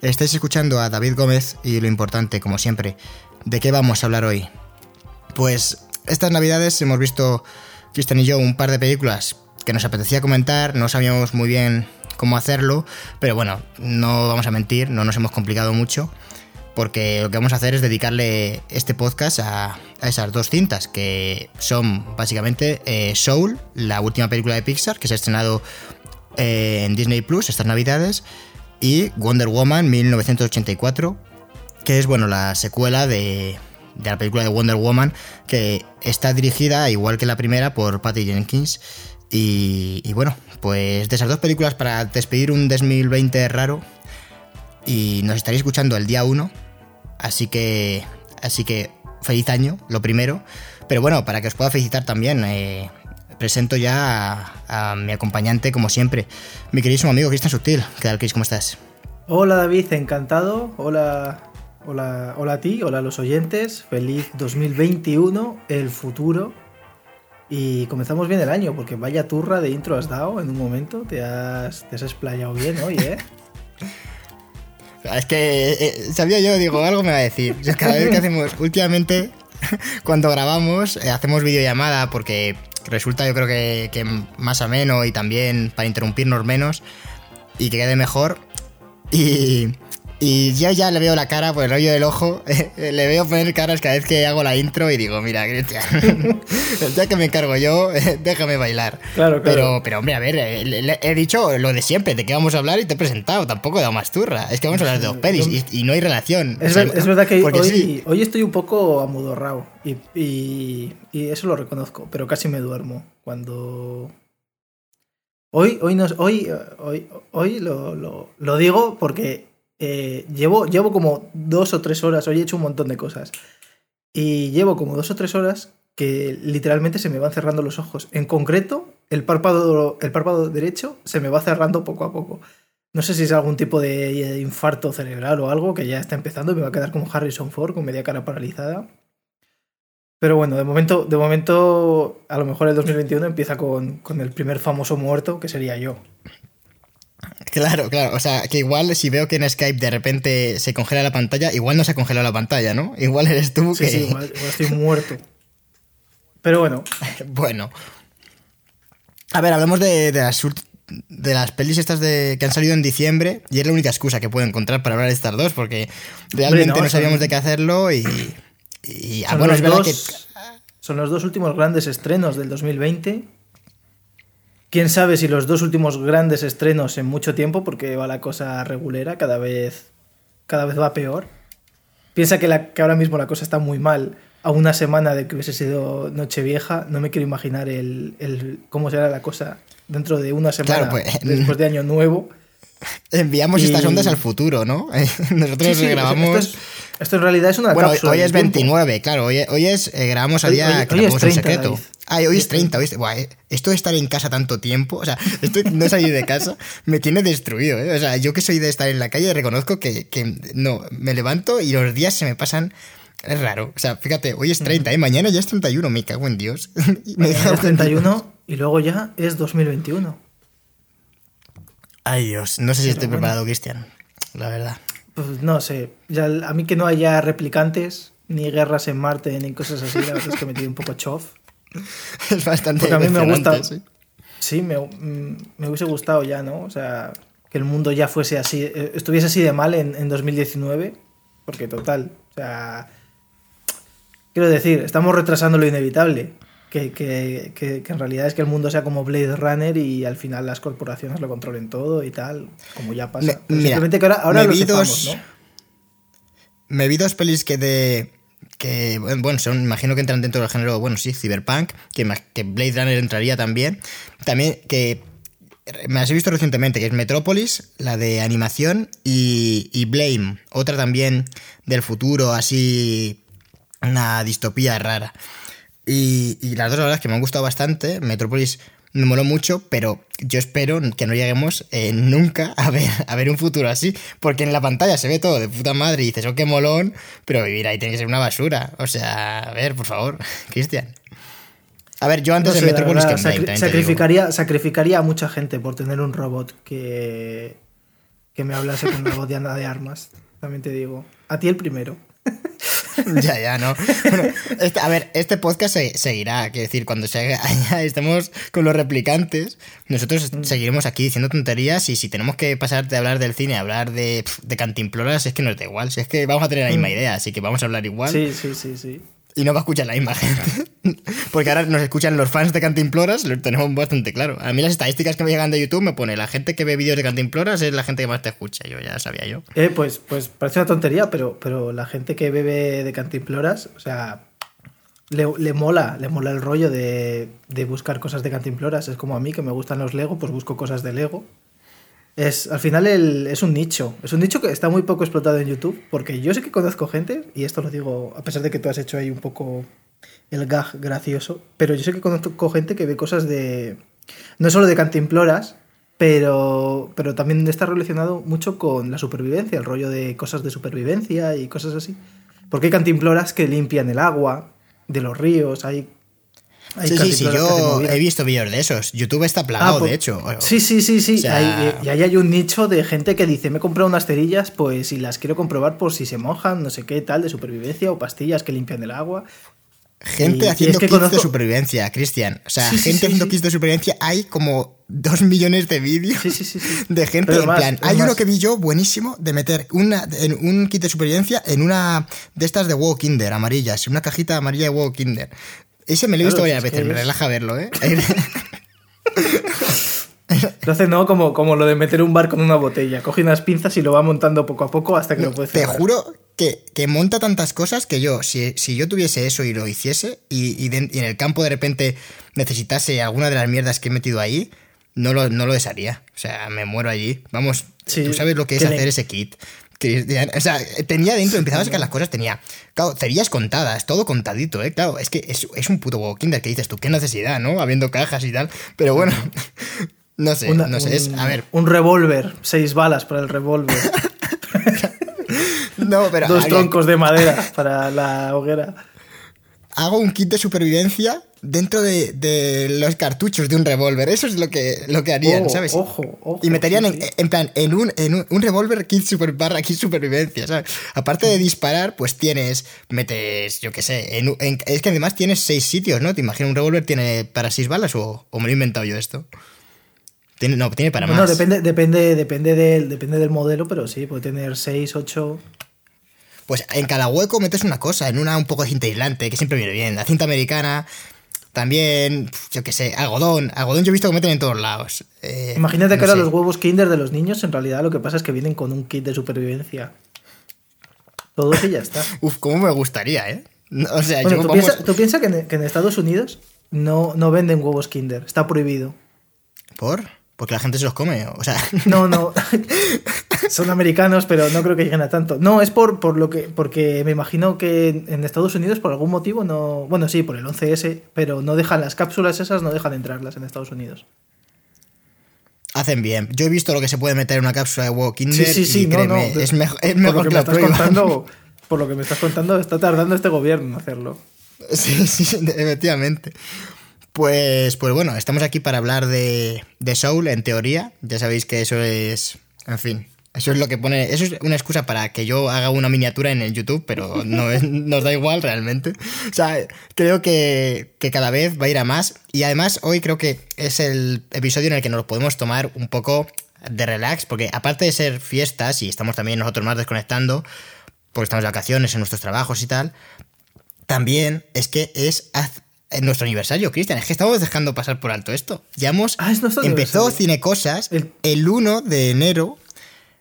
Estáis escuchando a David Gómez y lo importante, como siempre, ¿de qué vamos a hablar hoy? Pues estas navidades hemos visto, Cristian y yo, un par de películas que nos apetecía comentar, no sabíamos muy bien cómo hacerlo, pero bueno, no vamos a mentir, no nos hemos complicado mucho porque lo que vamos a hacer es dedicarle este podcast a, esas dos cintas, que son básicamente eh, Soul, la última película de Pixar, que se ha estrenado eh, en Disney Plus estas navidades, y Wonder Woman 1984, que es bueno la secuela de, la película de Wonder Woman, que está dirigida, igual que la primera, por Patty Jenkins. Y, y bueno, pues de esas dos películas para despedir un 2020 raro, y nos estaréis escuchando el día 1 Así que, así que feliz año, lo primero. Pero bueno, para que os pueda felicitar también, eh, presento ya a, mi acompañante, como siempre, mi queridísimo amigo Cristian Sutil. ¿Qué tal, Chris? ¿Cómo estás? Hola, David, encantado. Hola, hola, hola a ti, hola a los oyentes. Feliz 2021, el futuro. Y comenzamos bien el año, porque vaya turra de intro has dado en un momento. Te has, te has explayado bien hoy, ¿eh? Es que eh, sabía yo, digo, algo me va a decir. cada vez que hacemos, últimamente, cuando grabamos, eh, hacemos videollamada porque resulta yo creo que, que más ameno y también para interrumpirnos menos y que quede mejor. Y, y ya ya le veo la cara por el rollo del ojo, le veo poner caras cada vez que hago la intro y digo, mira, Cristian, ya que me encargo yo, déjame bailar. Claro, claro. Pero, pero hombre, a ver, he dicho lo de siempre, de qué vamos a hablar y te he presentado, tampoco he dado más turra. Es que vamos a hablar de dos pelis y, no hay relación. Es, verdad que hoy, hoy, estoy un poco amudorrado y, y, y, eso lo reconozco, pero casi me duermo cuando... Hoy, hoy, nos, hoy, hoy, hoy lo, lo, lo digo porque eh, llevo, llevo como dos o tres horas, hoy he hecho un montón de cosas. Y llevo como dos o tres horas que literalmente se me van cerrando los ojos. En concreto, el párpado, el párpado derecho se me va cerrando poco a poco. No sé si es algún tipo de infarto cerebral o algo que ya está empezando y me va a quedar como Harrison Ford con media cara paralizada. Pero bueno, de momento, de momento a lo mejor el 2021 empieza con, con el primer famoso muerto, que sería yo. Claro, claro. O sea, que igual si veo que en Skype de repente se congela la pantalla, igual no se ha congelado la pantalla, ¿no? Igual eres tú que. Sí, igual, estoy muerto. Pero bueno. bueno. A ver, hablamos de, las, de las pelis estas de, que han salido en diciembre y es la única excusa que puedo encontrar para hablar de estas dos porque realmente no, sabíamos de qué hacerlo y. y ah, bueno, es verdad que. Son los dos últimos grandes estrenos del 2020 Quién sabe si los dos últimos grandes estrenos en mucho tiempo, porque va la cosa regulera, cada vez, cada vez va peor. Piensa que, la, que ahora mismo la cosa está muy mal. A una semana de que hubiese sido Nochevieja, no me quiero imaginar el, el cómo será la cosa dentro de una semana pues, después de Año Nuevo. Enviamos estas ondas al futuro, ¿no? Nosotros grabamos. Esto, en realidad es una bueno, Hoy es 29, claro. Hoy, hoy es. Eh, grabamos a día hoy, es 30, secreto. Ah, hoy es 30, ¿viste? Eh, esto de estar en casa tanto tiempo, o sea, esto de no salir de casa, me tiene destruido, ¿eh? O sea, yo que soy de estar en la calle, reconozco que, que no, me levanto y los días se me pasan es raro. O sea, fíjate, hoy es 30, ¿eh? Mañana ya es 31, me cago en Dios. Mañana es 31 y luego ya es 2021. Ay Dios, no sé si estoy preparado, Cristian, la verdad. Pues no sé, ya, a mí que no haya replicantes, ni guerras en Marte, ni cosas así, la verdad es que me tiene un poco chof. es bastante Porque a mí me gusta. Sí, me, me, hubiese gustado ya, ¿no? O sea, que el mundo ya fuese así, eh, estuviese así de mal en, en 2019, porque total, o sea, quiero decir, estamos retrasando lo inevitable. Que, que, que, en realidad es que el mundo sea como Blade Runner y al final las corporaciones lo controlen todo y tal, como ya pasa. simplemente que ahora, ahora lo sepamos, ¿no? Me vi dos pelis que de que, bueno, son, imagino que entran dentro del género, bueno, sí, Cyberpunk, que, que Blade Runner entraría también. También que me las he visto recientemente, que es Metrópolis, la de animación, y, y Blame, otra también del futuro, así una distopía rara. Y, y, las dos, la verdad es que me han gustado bastante. Metrópolis me moló mucho, pero yo espero que no lleguemos eh, nunca a ver, a ver un futuro así, porque en la pantalla se ve todo de puta madre y dices, oh, qué molón, pero vivir ahí tiene que ser una basura. O sea, a ver, por favor, Cristian. A ver, yo antes No de Metropolis que sacri- sacrificaría, sacrificaría a mucha gente por tener un robot que, que me hablase con una voz de armas. También te digo. A ti el primero. Ya, ya, no. Bueno, este- a ver, este podcast se- seguirá, quiero decir, cuando se ya estemos con los replicantes, nosotros Mm. seguiremos aquí diciendo tonterías y si tenemos que pasar de hablar del cine a hablar de, de cantimploras, es que nos da igual, si es que vamos a tener la misma idea, así que vamos a hablar igual Mm. Sí, sí, sí, sí. Y no va a escuchar la misma gente. Porque ahora nos escuchan los fans de Cantimploras, lo tenemos bastante claro. A mí las estadísticas que me llegan de YouTube me pone la gente que ve vídeos de Cantimploras es la gente que más te escucha, yo ya sabía yo. Eh, pues, pues parece una tontería, pero, pero la gente que bebe de cantimploras, o sea, le, le mola, le mola el rollo de, de buscar cosas de cantimploras. Es como a mí que me gustan los Lego, pues busco cosas de Lego. Es, al final el- es un nicho, es un nicho que está muy poco explotado en YouTube, porque yo sé que conozco gente, y esto lo digo a pesar de que tú has hecho ahí un poco el gag gracioso, pero yo sé que conozco gente que ve cosas de, no solo de cantimploras, pero, pero también está relacionado mucho con la supervivencia, el rollo de cosas de supervivencia y cosas así. Porque hay cantimploras que limpian el agua de los ríos, hay... hay Sí, sí, sí, yo he visto vídeos de esos. YouTube está plagado, Ah, pues- de hecho. Sí, sí, sí, sí. O sea- Hay- y ahí hay un nicho de gente que dice, me he comprado unas cerillas, pues si las quiero comprobar por si se mojan, no sé qué tal, de supervivencia, o pastillas que limpian el agua. Gente y- y haciendo es que kits de supervivencia, Cristian. O sea, Sí, gente sí, haciendo kits de supervivencia. Hay como dos millones de vídeos de gente Pero en más, plan. Hay uno que vi yo buenísimo de meter una, en un kit de supervivencia en una de estas de huevo Kinder amarillas, una cajita amarilla de huevo Kinder. Ese me lo he visto Claro, varias es que veces, me es- relaja verlo, ¿eh? Entonces, no, como, como lo de meter un barco en una botella. Coge unas pinzas y lo va montando poco a poco hasta que lo puede Te cerrar. juro que, que monta tantas cosas que yo, si, si yo tuviese eso y lo hiciese, y, y de- y en el campo de repente necesitase alguna de las mierdas que he metido ahí, no lo, no lo desharía. O sea, me muero allí. Vamos, Sí, tú sabes lo que es hacer ese kit. Cristian. O sea, tenía dentro, empezaba a sacar las cosas, tenía, claro, cerillas contadas, todo contadito, ¿eh? Claro, es que es, es un puto huevo Kinder que dices tú, qué necesidad, ¿no? Habiendo cajas y tal. Pero bueno, no sé, Una- no sé, es, un- a ver, Un revólver, seis balas para el revólver, no, pero dos había- troncos de madera para la hoguera. hago un kit de supervivencia dentro de, de los cartuchos de un revólver. Eso es lo que, lo que harían, Oh, ¿sabes? Ojo, ojo. Y meterían sí, en, sí. en plan, en un, en un, un revólver kit super barra kit supervivencia, ¿sabes? Aparte de disparar, pues tienes, metes, yo qué sé, en, un- en- es que además tienes seis sitios, ¿no? ¿Te imaginas un revólver tiene para seis balas o, o me lo he inventado yo esto? Tiene, no, tiene para más. depende, depende, depende, del, depende del modelo, pero sí, puede tener seis, ocho. Pues en cada hueco metes una cosa, en una un poco de cinta aislante, que siempre viene bien. La cinta americana, también, yo qué sé, algodón. Algodón yo he visto que meten en todos lados. Eh, Imagínate no que ahora los huevos Kinder de los niños, en realidad lo que pasa es que vienen con un kit de supervivencia. Todos y ya está. Uf, cómo me gustaría, ¿eh? O sea, Bueno, yo tú vamos... piensas piensa que, que en Estados Unidos no, no venden huevos Kinder, está prohibido. ¿Por? Porque la gente se los come, o sea... No, no. Son americanos, pero no creo que lleguen a tanto. No, es por, por lo que. Porque me imagino que en Estados Unidos, por algún motivo, no. Bueno, sí, por el 11S, pero no dejan las cápsulas esas, no dejan entrarlas en Estados Unidos. Hacen bien. Yo he visto lo que se puede meter en una cápsula de Kinder Sí, sí, sí, y no, créeme, no, de- es, mejo- es por mejor lo que que me la estás contando, por lo que me estás contando, está tardando este gobierno en hacerlo. Sí, sí, efectivamente. Pues, pues bueno, estamos aquí para hablar de, de Soul, en teoría. Ya sabéis que eso es. En fin. Eso es lo que pone. Eso es una excusa para que yo haga una miniatura en el YouTube, pero no es- nos da igual realmente. O sea, creo que, que cada vez va a ir a más. Y además, hoy creo que es el episodio en el que nos podemos tomar un poco de relax, porque aparte de ser fiestas, y estamos también nosotros más desconectando, porque estamos de vacaciones en nuestros trabajos y tal, también es que es en nuestro aniversario, Cristian. Es que estamos dejando pasar por alto esto. Ya hemos. Ah, es empezó. Cinecosas El- el... 1 de enero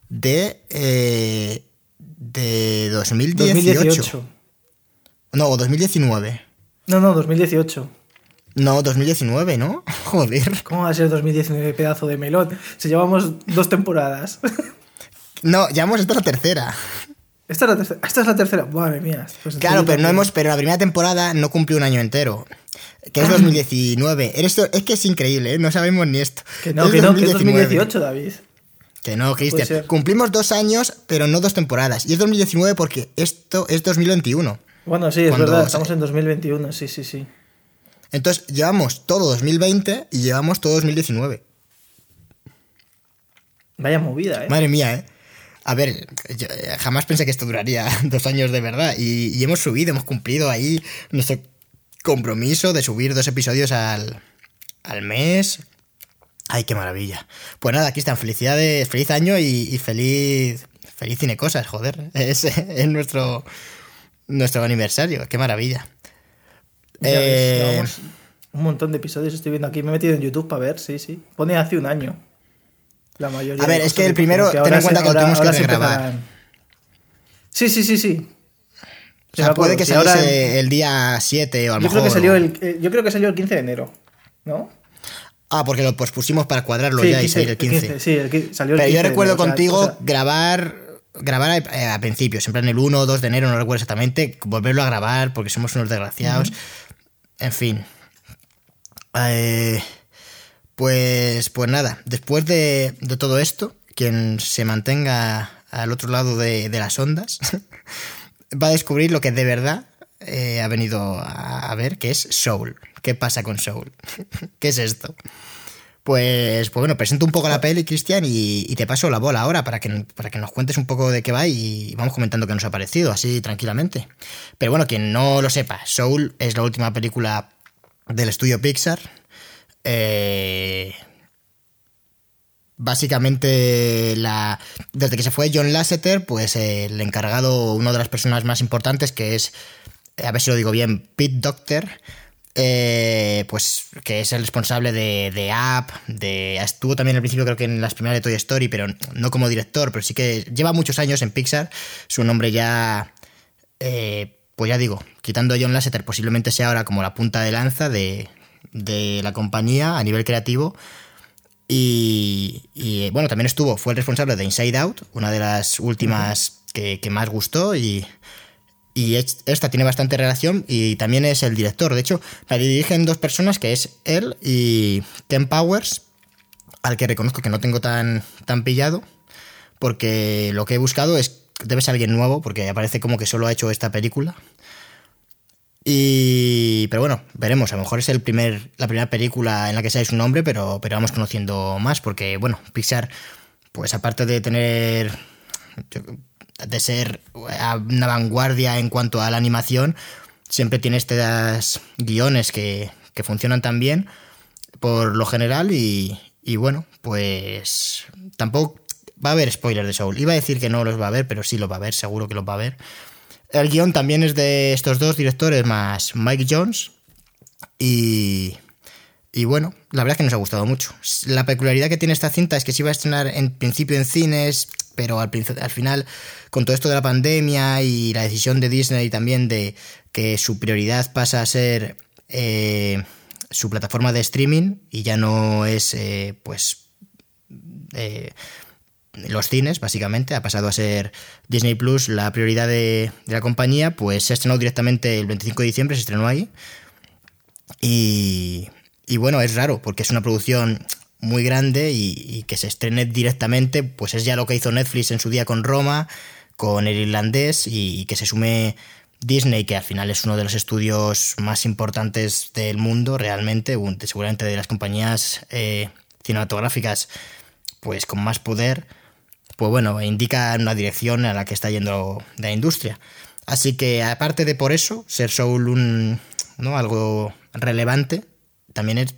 de. eh, de 2018. 2018. No, o 2019. No, no, 2018. No, 2019, ¿no? Joder. ¿Cómo va a ser 2019, pedazo de melón? Si llevamos dos temporadas. No, llevamos esta la tercera. Esta es la tercera. Esta es la tercera. Madre mía. Pues claro, pero no hemos. Pero la primera temporada no cumplió un año entero. Que es 2019. Esto, es que es increíble, ¿eh? No sabemos ni esto. Que no, que no, que es 2018, David. Que no, Cristian. Cumplimos dos años, pero no dos temporadas. Y es 2019 porque esto es 2021. Bueno, sí, es verdad. Estamos en 2021, sí, sí, sí. Entonces, llevamos todo 2020 y llevamos todo 2019. Vaya movida, ¿eh? Madre mía, ¿eh? A ver, eh, jamás pensé que esto duraría dos años de verdad. Y, hemos subido, hemos cumplido ahí nuestro compromiso de subir dos episodios al, al mes. Ay, qué maravilla. Pues nada, aquí están. Felicidades, feliz año y, feliz. Feliz cosas, joder. Es, es nuestro, nuestro aniversario. Qué maravilla. Eh, un montón de episodios estoy viendo aquí. Me he metido en YouTube para ver, sí, sí. Pone hace un año. La mayoría. A ver, es que el primero, ten en cuenta que lo tenemos que regrabar. Sí, sí, sí, sí. O sea, puede que saliese el día 7 o a lo yo mejor. Creo que salió el, eh, yo creo que salió el 15 de enero, ¿no? Ah, porque lo pospusimos para cuadrarlo ya y salir el 15. sí, salió el Pero yo recuerdo contigo grabar grabar a, principio, siempre en el 1 o 2 de enero, no recuerdo exactamente, volverlo a grabar porque somos unos desgraciados. En fin. Eh, pues, pues nada, después de, todo esto, quien se mantenga al otro lado de, las ondas va a descubrir lo que de verdad eh, ha venido a, ver, que es Soul. ¿Qué pasa con Soul? ¿Qué es esto? Pues, pues bueno, presento un poco la peli, Cristian, y, te paso la bola ahora para que, para que nos cuentes un poco de qué va y vamos comentando qué nos ha parecido, así tranquilamente. Pero bueno, quien no lo sepa, Soul es la última película del estudio Pixar eh, básicamente, la, desde que se fue John Lasseter, pues el encargado, una de las personas más importantes, que es, a ver si lo digo bien, Pete Doctor, eh, pues que es el responsable de, de, App, de, estuvo también al principio creo que en las primeras de Toy Story, pero no como director, pero sí que lleva muchos años en Pixar, su nombre ya, eh, pues ya digo, quitando a John Lasseter, posiblemente sea ahora como la punta de lanza de, de la compañía a nivel creativo. Y, bueno, también estuvo, fue el responsable de Inside Out, una de las últimas que, más gustó y, y esta tiene bastante relación y también es el director. De hecho, la dirigen dos personas, que es él y Ken Powers, al que reconozco que no tengo tan, tan pillado, porque lo que he buscado es, debe ser alguien nuevo, porque aparece como que solo ha hecho esta película. Y, pero bueno, veremos. A lo mejor es el primer, la primera película en la que sale su nombre, pero, pero vamos conociendo más. Porque, bueno, Pixar, pues aparte de tener. De ser una vanguardia en cuanto a la animación, siempre tiene estos guiones que, que funcionan tan bien, por lo general. Y, y bueno, pues. tampoco. Va a haber spoilers de Soul. Iba a decir que no los va a haber, pero sí los va a haber, seguro que los va a haber. El guion también es de estos dos directores más Mike Jones. Y, y bueno, la verdad es que nos ha gustado mucho. La peculiaridad que tiene esta cinta es que se iba a estrenar en principio en cines, pero al, al final, con todo esto de la pandemia y la decisión de Disney también de que su prioridad pasa a ser eh, su plataforma de streaming y ya no es, eh, pues, eh, los cines, básicamente, ha pasado a ser Disney Plus la prioridad de, la compañía, pues se estrenó directamente el 25 de diciembre, se estrenó ahí. Y, y bueno, es raro, porque es una producción muy grande y, que se estrene directamente, pues es ya lo que hizo Netflix en su día con Roma, con el irlandés, y, que se sume Disney, que al final es uno de los estudios más importantes del mundo, realmente, seguramente de las compañías eh, cinematográficas, pues con más poder pues bueno, indica una dirección a la que está yendo la industria. Así que aparte de por eso, ser Soul un, ¿no? algo relevante, también es,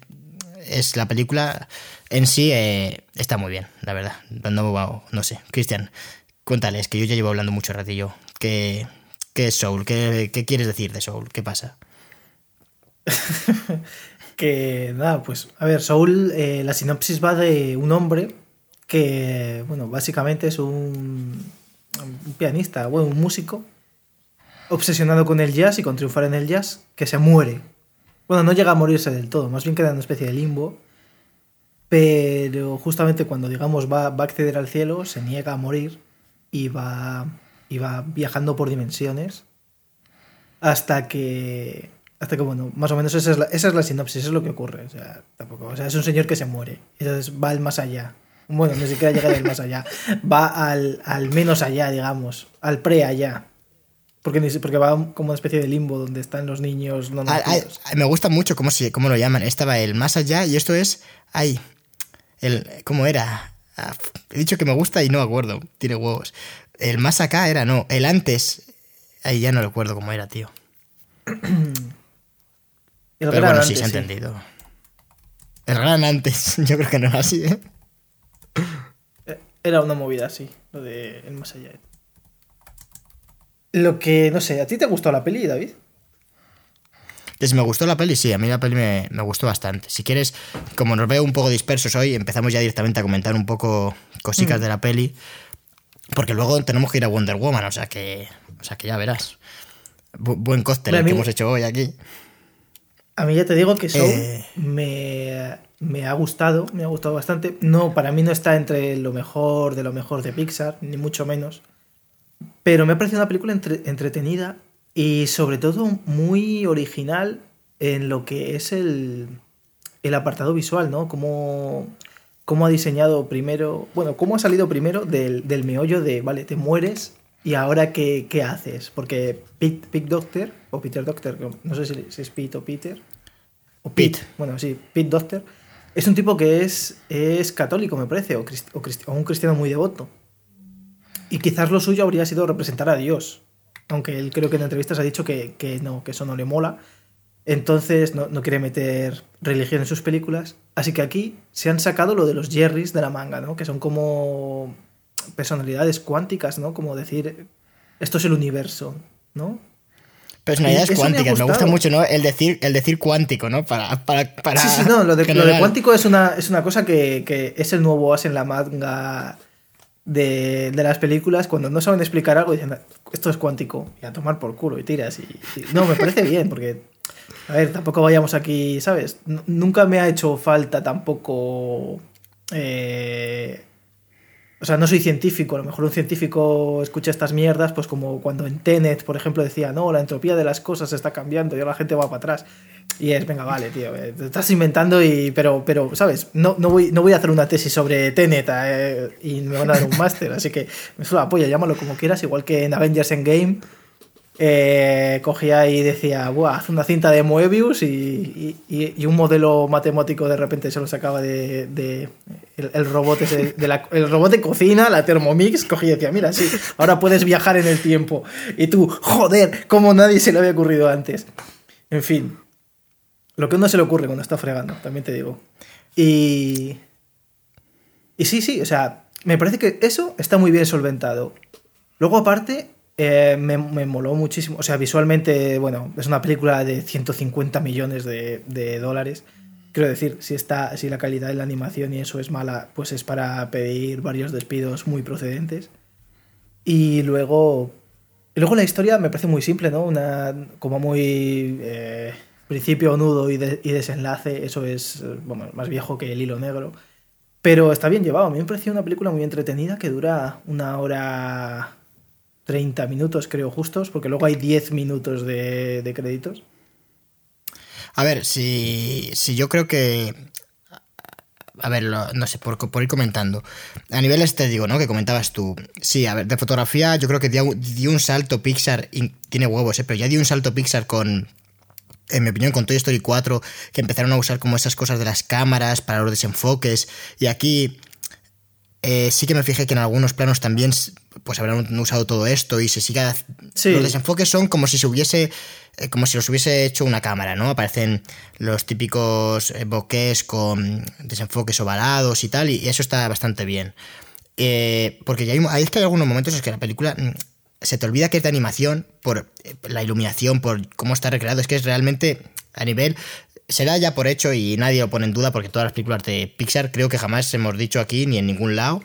la película en sí eh, está muy bien, la verdad. No, no sé, Cristian, cuéntales, que yo ya llevo hablando mucho ratillo. ¿Qué, qué es Soul? ¿Qué, quieres decir de Soul? ¿Qué pasa? que nada, pues a ver, Soul, eh, la sinopsis va de un hombre que, bueno, básicamente es un, pianista, bueno, un músico obsesionado con el jazz y con triunfar en el jazz, que se muere. Bueno, no llega a morirse del todo, más bien queda en una especie de limbo. Pero justamente cuando, digamos, va, va a acceder al cielo, se niega a morir y va, y va viajando por dimensiones hasta que hasta que, bueno, más o menos esa es la, esa es la sinopsis, es lo que ocurre. O sea, tampoco, o sea, es un señor que se muere. Entonces va al más allá. Bueno, ni siquiera llega del más allá. Va al, al menos allá, digamos. Al pre allá. Porque, porque va como una especie de limbo donde están los niños no ah, ah, me gusta mucho cómo, se, cómo lo llaman. Estaba el más allá y esto es. Ahí. El, ¿Cómo era? Ah, he dicho que me gusta y no acuerdo. Tiene huevos. El más acá era, no. El antes. Ahí ya no recuerdo cómo era, tío. Pero bueno, sí se ha entendido. El gran antes, yo creo que no era así, ¿eh? ¿eh? Era una movida así, lo de el más allá. Lo que, no sé, ¿a ti te gustó la peli, David? si me gustó la peli, sí, a mí la peli me, gustó bastante. Si quieres, como nos veo un poco dispersos hoy, empezamos ya directamente a comentar un poco cositas mm. de la peli. Porque luego tenemos que ir a Wonder Woman, o sea que, o sea que ya verás. buen cóctel el que hemos hecho hoy aquí. A mí ya te digo que Soul eh. me, ha gustado, me ha gustado bastante. No, para mí no está entre lo mejor de lo mejor de Pixar, ni mucho menos. Pero me ha parecido una película entretenida y sobre todo muy original en lo que es el, el apartado visual, ¿no? Cómo, cómo, ha diseñado primero, bueno, cómo ha salido primero del, del meollo de, vale, te mueres ¿Y ahora qué, qué haces? Porque Pete, Doctor, o Peter Doctor, no sé si, es Pete o Peter. O Pete. Bueno, sí, Pete Doctor. Es un tipo que es, es católico, me parece, o, o, un cristiano muy devoto. Y quizás lo suyo habría sido representar a Dios. Aunque él creo que en entrevistas ha dicho que, que no, que eso no le mola. Entonces no, no, quiere meter religión en sus películas. Así que aquí se han sacado lo de los Jerrys de la manga, ¿no? Que son como personalidades cuánticas, ¿no? Como decir, esto es el universo, ¿no? Personalidades cuánticas, me, gusta mucho, ¿no? El decir, el decir cuántico, ¿no? Para, para, para sí, sí, no, lo de, cuántico es una, es una cosa que, es el nuevo as en la manga de, las películas. Cuando no saben explicar algo, dicen, esto es cuántico, y a tomar por culo, y tiras. Y, No, me parece bien, porque, a ver, tampoco vayamos aquí, ¿sabes? nunca me ha hecho falta tampoco... Eh, o sea, no soy científico, a lo mejor un científico escucha estas mierdas, pues como cuando en Tenet, por ejemplo, decía, no, la entropía de las cosas está cambiando y ahora la gente va para atrás. Y es, venga, vale, tío, eh, te estás inventando y... Pero, pero ¿sabes? No, no, voy, no voy a hacer una tesis sobre Tenet eh, y me van a dar un máster, así que me suena apoya, llámalo como quieras, igual que en Avengers Endgame eh, cogía y decía, Buah, haz una cinta de Moebius y, y, un modelo matemático de repente se lo sacaba de, de el, robot de el robot de cocina, la Thermomix, cogía y decía, mira, sí, ahora puedes viajar en el tiempo. Y tú, joder, como nadie se le había ocurrido antes. En fin, lo que uno se le ocurre cuando está fregando, también te digo. Y... Y sí, sí, o sea, me parece que eso está muy bien solventado. Luego aparte, eh, me, moló muchísimo. O sea, visualmente, bueno, es una película de 150 millones de, dólares. Quiero decir, si, está, si la calidad de la animación y eso es mala, pues es para pedir varios despidos muy procedentes. Y luego. luego la historia me parece muy simple, ¿no? Una. como muy. Eh, principio, nudo y, desenlace. Eso es bueno, más viejo que el hilo negro. Pero está bien llevado. A mí me pareció una película muy entretenida que dura una hora 30 minutos, creo, justos, porque luego hay 10 minutos de, créditos. A ver, si, si yo creo que a ver, no sé, por, por, ir comentando. A nivel estético, ¿no? Que comentabas tú. Sí, a ver, de fotografía yo creo que dio, un salto Pixar, tiene huevos, ¿eh? pero ya dio un salto Pixar con, en mi opinión, con Toy Story 4, que empezaron a usar como esas cosas de las cámaras para los desenfoques. Y aquí eh, sí que me fijé que en algunos planos también pues habrán usado todo esto y se siga... Los desenfoques son como si se hubiese... Eh, como si los hubiese hecho una cámara, ¿no? Aparecen los típicos eh, bokeh con desenfoques ovalados y tal, y eso está bastante bien. porque ya hay, es que hay algunos momentos en que la película mm, se te olvida que es de animación por la iluminación, por cómo está recreado. Es que es realmente a nivel se da ya por hecho y nadie lo pone en duda porque todas las películas de Pixar creo que jamás hemos dicho aquí ni en ningún lado.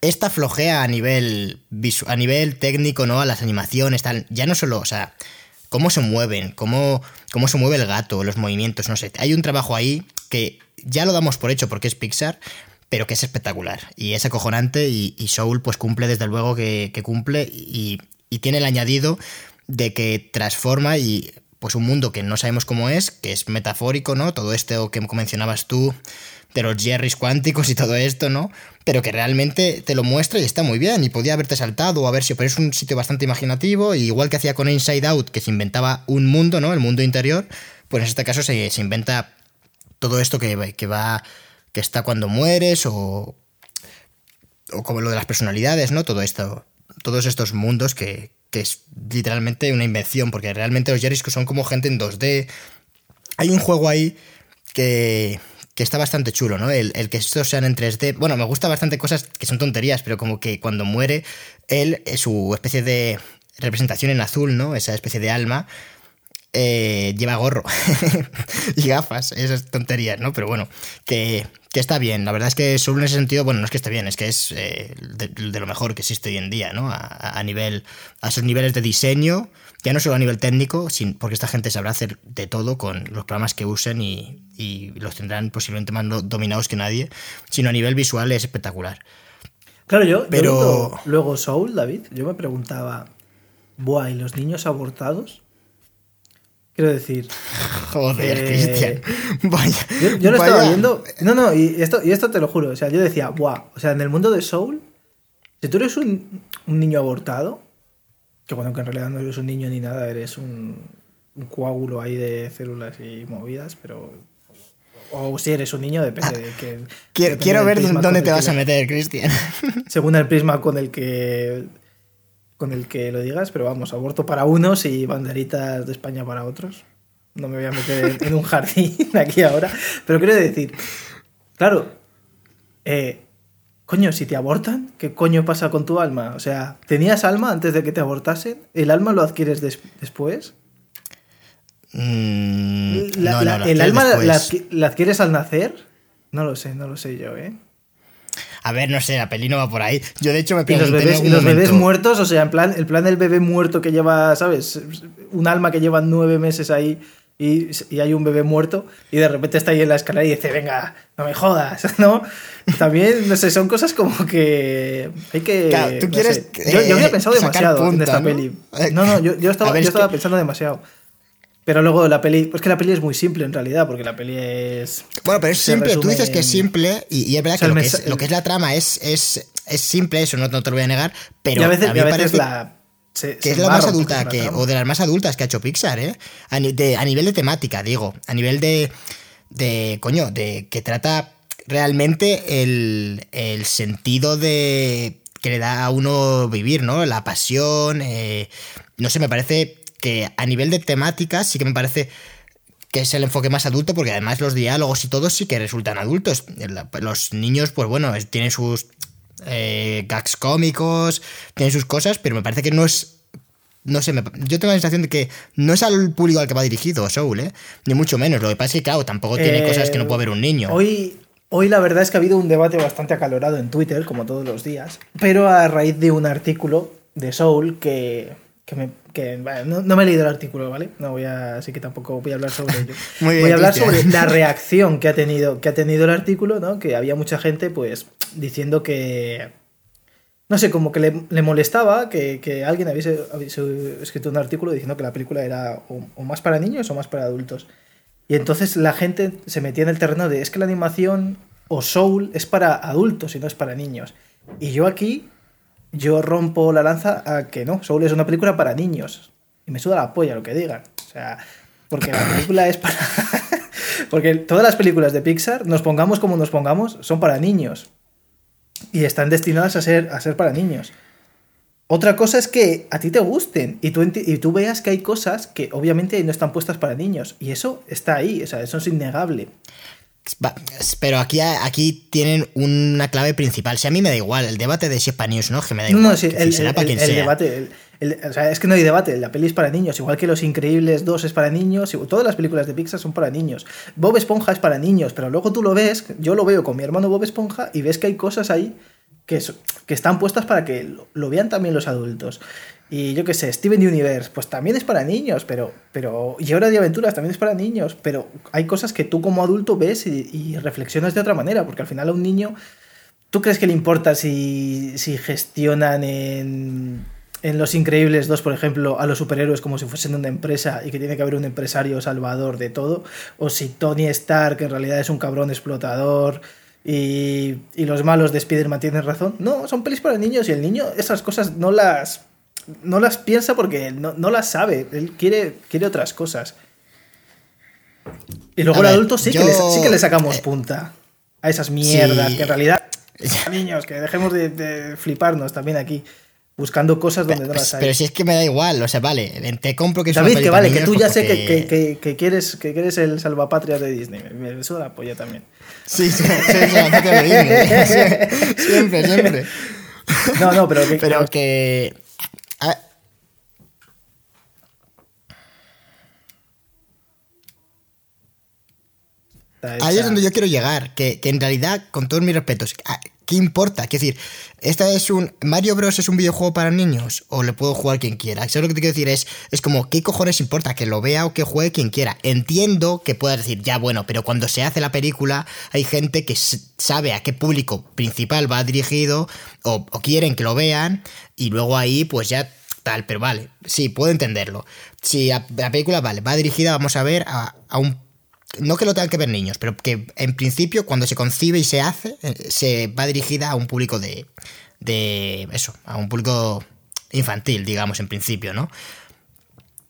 Esta flojea a nivel, a nivel técnico, ¿no? A las animaciones, tal. Ya no solo, o sea, cómo se mueven, cómo, cómo se mueve el gato, los movimientos, no sé. Hay un trabajo ahí que ya lo damos por hecho porque es Pixar, pero que es espectacular y es acojonante y, Soul pues cumple desde luego que, cumple y, y, tiene el añadido de que transforma y pues un mundo que no sabemos cómo es, que es metafórico, ¿no? Todo esto que mencionabas tú de los Jerrys cuánticos y todo esto, ¿no? Pero que realmente te lo muestra y está muy bien y podía haberte saltado o haber sido, pero es un sitio bastante imaginativo y igual que hacía con Inside Out, que se inventaba un mundo, ¿no? El mundo interior, pues en este caso se, se inventa todo esto que, que va, que está cuando mueres o, o como lo de las personalidades, ¿no? Todo esto, todos estos mundos que, que es literalmente una invención, porque realmente los Jerrys son como gente en 2D. Hay un juego ahí que, que está bastante chulo, ¿no? El, que estos sean en 3D. Bueno, me gusta bastante cosas que son tonterías, pero como que cuando muere, él, su especie de representación en azul, ¿no? Esa especie de alma, eh, lleva gorro y gafas, esas tonterías, ¿no? Pero bueno, que, está bien. La verdad es que solo en ese sentido, bueno, no es que esté bien, es que es eh, de, lo mejor que existe hoy en día, ¿no? A, nivel, a esos niveles de diseño, ya no solo a nivel técnico, sin, porque esta gente sabrá hacer de todo con los programas que usen y, los tendrán posiblemente más dominados que nadie, sino a nivel visual es espectacular. Claro, yo, pero luego Soul, David, yo me preguntaba, buah, ¿y los niños abortados? Quiero decir. Joder, eh, Cristian. Vaya. Yo, lo estaba viendo. No, no, y esto, y esto te lo juro. O sea, yo decía, ¡buah! O sea, en el mundo de Soul, si tú eres un, niño abortado, que bueno, que en realidad no eres un niño ni nada, eres un, coágulo ahí de células y movidas, pero. O si eres un niño, depende de que. Quiero, quiero ver dónde te vas a meter, Cristian. Según el prisma con el que con el que lo digas, pero vamos, aborto para unos y banderitas de España para otros. No me voy a meter en un jardín aquí ahora, pero quiero decir, claro, eh, coño, si te abortan, ¿qué coño pasa con tu alma? O sea, ¿tenías alma antes de que te abortasen? ¿El alma lo adquieres después? Mm, ¿El alma la adquieres al nacer? No lo sé, no lo sé yo, ¿eh? A ver, no sé, la peli no va por ahí. Yo de hecho me pregunté. Y los bebés, y los bebés muertos, o sea, en plan, el plan del bebé muerto que lleva, ¿sabes? Un alma que lleva nueve meses ahí y, hay un bebé muerto y de repente está ahí en la escalera y dice, venga, no me jodas, ¿no? También, no sé, son cosas como que hay que... tú quieres... yo, había pensado demasiado en esta peli. No, no, yo, estaba, yo estaba pensando demasiado. Pero luego la peli, pues que la peli es muy simple en realidad, porque la peli es... Bueno, pero es simple, tú dices que es simple y, es verdad que, lo que es, la trama es, es, es simple, eso no, te lo voy a negar, pero a, veces, mí parece la... que es la más adulta que, o de las más adultas que ha hecho Pixar, ¿eh? A, nivel de temática, digo, a nivel de, de, coño, de que trata realmente el, el sentido de que le da a uno vivir, ¿no? La pasión, eh, no sé, me parece que a nivel de temática sí que me parece que es el enfoque más adulto, porque además los diálogos y todo sí que resultan adultos. Los niños, pues bueno, tienen sus eh, gags cómicos, tienen sus cosas, pero me parece que no es. No sé, yo tengo la sensación de que no es al público al que va dirigido Soul, ¿eh? Ni mucho menos. Lo que pasa es que, claro, tampoco tiene cosas que no puede ver un niño. Hoy, hoy la verdad es que ha habido un debate bastante acalorado en Twitter, como todos los días, pero a raíz de un artículo de Soul que que, me, que no, me he leído el artículo, ¿vale? No voy a, así que tampoco voy a hablar sobre ello. voy a hablar sobre la reacción que ha tenido, que ha tenido el artículo, ¿no? Que había mucha gente, pues, diciendo que no sé, como que le, molestaba que, que alguien hubiese, escrito un artículo diciendo que la película era o, más para niños o más para adultos. Y entonces la gente se metía en el terreno de es que la animación o Soul es para adultos y no es para niños. Y yo aquí yo rompo la lanza a que no, Soul es una película para niños. Y me suda la polla lo que digan. O sea, porque la película es para... porque todas las películas de Pixar, nos pongamos como nos pongamos, son para niños. Y están destinadas a ser, a ser para niños. Otra cosa es que a ti te gusten y tú, y tú veas que hay cosas que obviamente no están puestas para niños. Y eso está ahí, o sea, eso es innegable. Pero aquí, aquí tienen una clave principal. Si a mí me da igual, el debate de si es para niños no, que me da igual. No, sí, el, será para quien sea. debate, o sea, es que no hay debate. La peli es para niños, igual que Los Increíbles 2 es para niños. Todas las películas de Pixar son para niños. Bob Esponja es para niños, pero luego tú lo ves, yo lo veo con mi hermano Bob Esponja y ves que hay cosas ahí que, que están puestas para que lo, vean también los adultos. Y yo qué sé, Steven Universe, pues también es para niños, pero, pero. Y Hora de Aventuras también es para niños, pero hay cosas que tú como adulto ves y, reflexionas de otra manera, porque al final a un niño. ¿Tú crees que le importa si, si gestionan en, en Los Increíbles 2, por ejemplo, a los superhéroes como si fuesen una empresa y que tiene que haber un empresario salvador de todo? O si Tony Stark en realidad es un cabrón explotador y, y los malos de Spider-Man tienen razón. No, son pelis para niños y el niño esas cosas no las no las piensa porque no, no las sabe. Él quiere, quiere otras cosas. Y luego el adulto sí, que le, sí que le sacamos eh, punta a esas mierdas, que en realidad, niños, que dejemos de, fliparnos también aquí. Buscando cosas donde no las hay. Pero si es que me da igual, o sea, vale, te compro que es David, que vale, que tú ya sé que, que, que, quieres, que quieres el salvapatria de Disney. Me suda la polla también. Sí, sí, soy el salvapatria de Disney. Siempre, siempre. No, no, pero que. Pero que Ah. Ahí es donde yo quiero llegar, que, en realidad, con todos mis respetos, ah, ¿qué importa? Quiero decir, ¿esta es un. ¿Mario Bros. es un videojuego para niños? ¿O le puedo jugar quien quiera? ¿Sabes lo que te quiero decir? Es, es como, ¿qué cojones importa? Que lo vea o que juegue quien quiera. Entiendo que puedas decir, ya bueno, pero cuando se hace la película, hay gente que sabe a qué público principal va dirigido o, o quieren que lo vean, y luego ahí, pues ya tal, pero vale, sí, puedo entenderlo. Si la película, vale, va dirigida, vamos a ver, a, un... No que lo tengan que ver niños, pero que en principio cuando se concibe y se hace, eh, se va dirigida a un público de... de eso, a un público infantil, digamos, en principio, ¿no?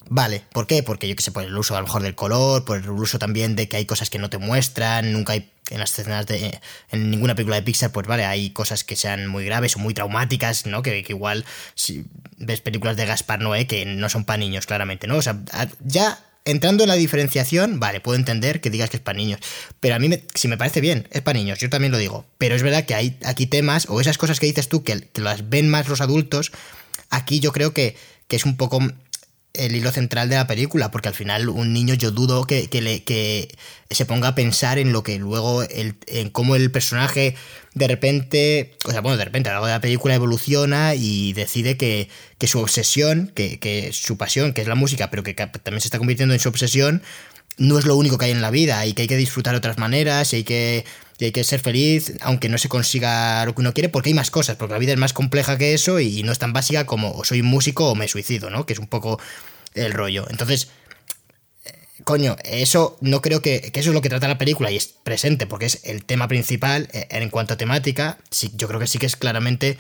Vale, ¿por qué? Porque yo que sé, por el uso a lo mejor del color, por el uso también de que hay cosas que no te muestran, nunca hay en las escenas de en ninguna película de Pixar, pues vale, hay cosas que sean muy graves o muy traumáticas, ¿no? Que, igual si ves películas de Gaspar Noé que no son para niños, claramente, ¿no? O sea, ya entrando en la diferenciación, vale, puedo entender que digas que es para niños, pero a mí si me parece bien, es para niños, yo también lo digo, pero es verdad que hay aquí temas o esas cosas que dices tú que, que las ven más los adultos, aquí yo creo que, que es un poco el hilo central de la película, porque al final un niño yo dudo que, le, que se ponga a pensar en lo que luego, el, en cómo el personaje de repente, o sea, bueno, de repente a lo largo de la película evoluciona y decide que, que su obsesión, que, que, su pasión, que es la música, pero que también se está convirtiendo en su obsesión, no es lo único que hay en la vida y que hay que disfrutar de otras maneras y hay que, y hay que ser feliz aunque no se consiga lo que uno quiere porque hay más cosas, porque la vida es más compleja que eso y no es tan básica como o soy músico o me suicido, ¿no? Que es un poco el rollo. Entonces, coño, eso no creo que, eso es lo que trata la película y es presente porque es el tema principal eh, en cuanto a temática. Sí, yo creo que sí que es claramente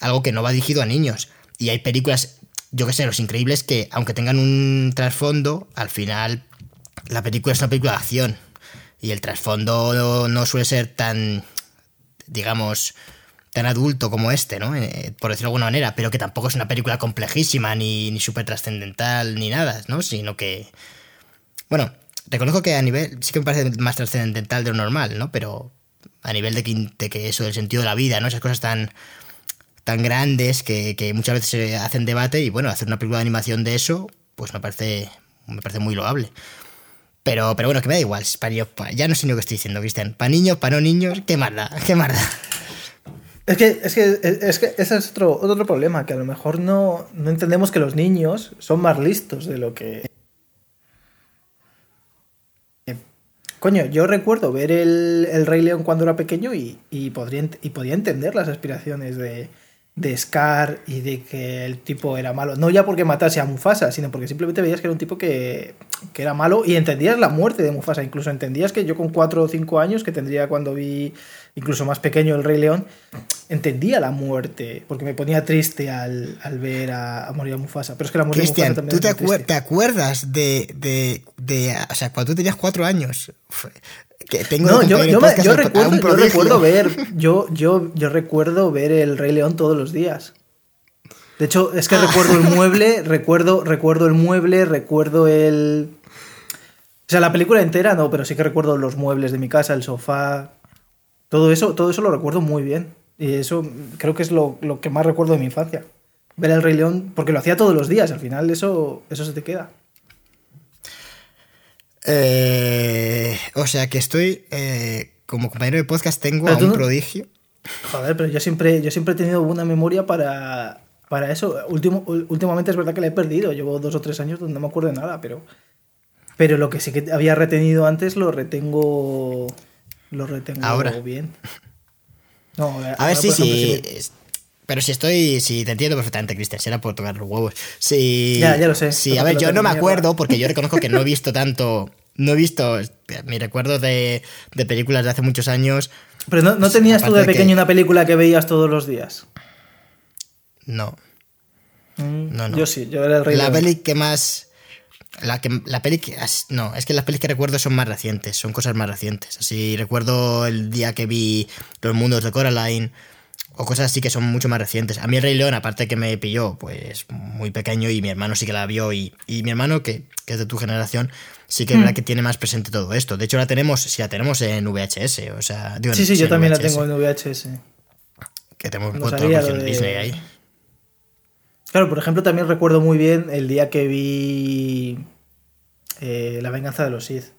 algo que no va dirigido a niños. Y hay películas, yo que sé, Los Increíbles que aunque tengan un trasfondo, al final la película es una película de acción. Y el trasfondo no, suele ser tan, digamos, tan adulto como este, ¿no? Eh, por decirlo de alguna manera, pero que tampoco es una película complejísima, ni, ni súper trascendental, ni nada, ¿no? Sino que. Bueno, reconozco que a nivel. Sí que me parece más trascendental de lo normal, ¿no? Pero a nivel de que, de que eso, del sentido de la vida, ¿no? Esas cosas tan tan grandes que, que, muchas veces se hacen debate y bueno, hacer una película de animación de eso, pues me parece, me parece muy loable. Pero, pero bueno, que me da igual, para ya no sé ni lo que estoy diciendo, Cristian. Para niños, para no niños, qué mala, qué mala. Es que, es que, es que ese es otro, otro problema, que a lo mejor no, no entendemos que los niños son más listos de lo que... Coño, yo recuerdo ver el, el Rey León cuando era pequeño y, y, podría, y podía entender las aspiraciones de, de Scar y de que el tipo era malo. No ya porque matase a Mufasa, sino porque simplemente veías que era un tipo que, que, era malo y entendías la muerte de Mufasa. Incluso entendías que yo con 4 o 5 años, que tendría cuando vi incluso más pequeño el Rey León, entendía la muerte, porque me ponía triste al, al ver a, morir a Mufasa. Pero es que la muerte de Mufasa también ¿tú te, te, acuerdas de, de, de, O sea, cuando tú tenías 4 años, no, yo, yo, recuerdo, ver, yo, yo, yo recuerdo ver el Rey León todos los días. De hecho, es que ah. recuerdo el mueble, recuerdo, recuerdo el mueble, recuerdo el. O sea, la película entera no, pero sí que recuerdo los muebles de mi casa, el sofá. Todo eso, todo eso lo recuerdo muy bien. Y eso creo que es lo, lo que más recuerdo de mi infancia. Ver el Rey León, porque lo hacía todos los días, al final eso, eso se te queda. Eh, o sea que estoy, eh, como compañero de podcast, tengo a un prodigio. Joder, pero yo siempre, yo siempre he tenido una memoria para, para eso. Último, últimamente es verdad que la he perdido. Llevo dos o tres años donde no me acuerdo de nada, pero. Pero lo que sí que había retenido antes lo retengo. Lo retengo Ahora. bien. No, a ver, sí, sí. Pero si estoy. Si te entiendo perfectamente, Cristian, si era por tocar los huevos. Sí. Ya, ya lo sé. Sí, a ver, yo no me acuerdo porque yo reconozco que no he visto tanto. No he visto. Mi recuerdo de, de películas de hace muchos años. Pero no, no tenías tú de pequeño una película que veías todos los días. No. Mm, no, no. Yo sí, yo era el rey. La peli que más. La, que, la peli que. No, es que las pelis que recuerdo son más recientes, son cosas más recientes. Así recuerdo el día que vi Los Mundos de Coraline o cosas así que son mucho más recientes. A mí el Rey León, aparte que me pilló, pues muy pequeño y mi hermano sí que la vio y, y mi hermano, que, que, es de tu generación, sí que es verdad mm. que tiene más presente todo esto. De hecho, la tenemos, si la tenemos en VHS, o sea... Digo, sí, sí, yo también la tengo en VHS. Que tenemos no toda la de... Disney ahí. Claro, por ejemplo, también recuerdo muy bien el día que vi eh, La venganza de los Sith.